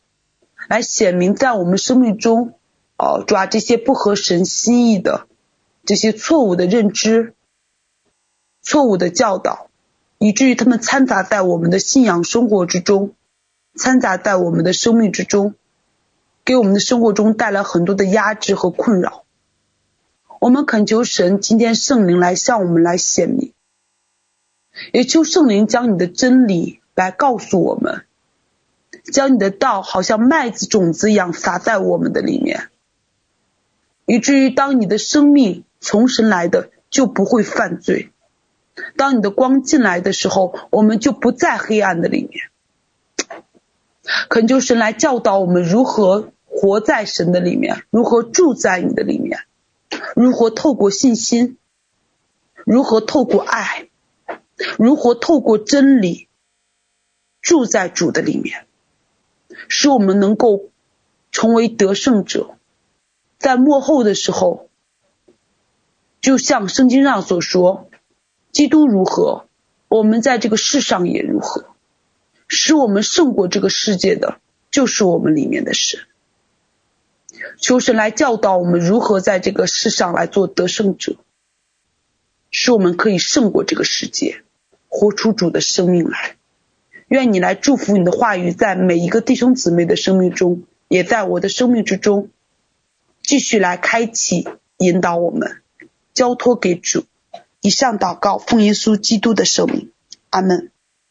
来显明在我们生命中，哦，主要，这些不合神心意的这些错误的认知、错误的教导，以至于他们掺杂在我们的信仰生活之中，掺杂在我们的生命之中，给我们的生活中带来很多的压制和困扰。我们恳求神今天圣灵来向我们来显明，也求圣灵将你的真理来告诉我们。将你的道好像麦子种子一样撒在我们的里面，以至于当你的生命从神来的就不会犯罪；当你的光进来的时候，我们就不在黑暗的里面。恳求神来教导我们如何活在神的里面，如何住在你的里面，如何透过信心，如何透过爱，如何透过真理住在主的里面。使我们能够成为得胜者，在幕后的时候，就像圣经上所说，基督如何，我们在这个世上也如何。使我们胜过这个世界的，就是我们里面的神。求神来教导我们如何在这个世上来做得胜者，使我们可以胜过这个世界，活出主的生命来。愿你来祝福你的话语，在每一个弟兄姊妹的生命中，也在我的生命之中，继续来开启、引导我们，交托给主。以上祷告，奉耶稣基督的圣名，阿门。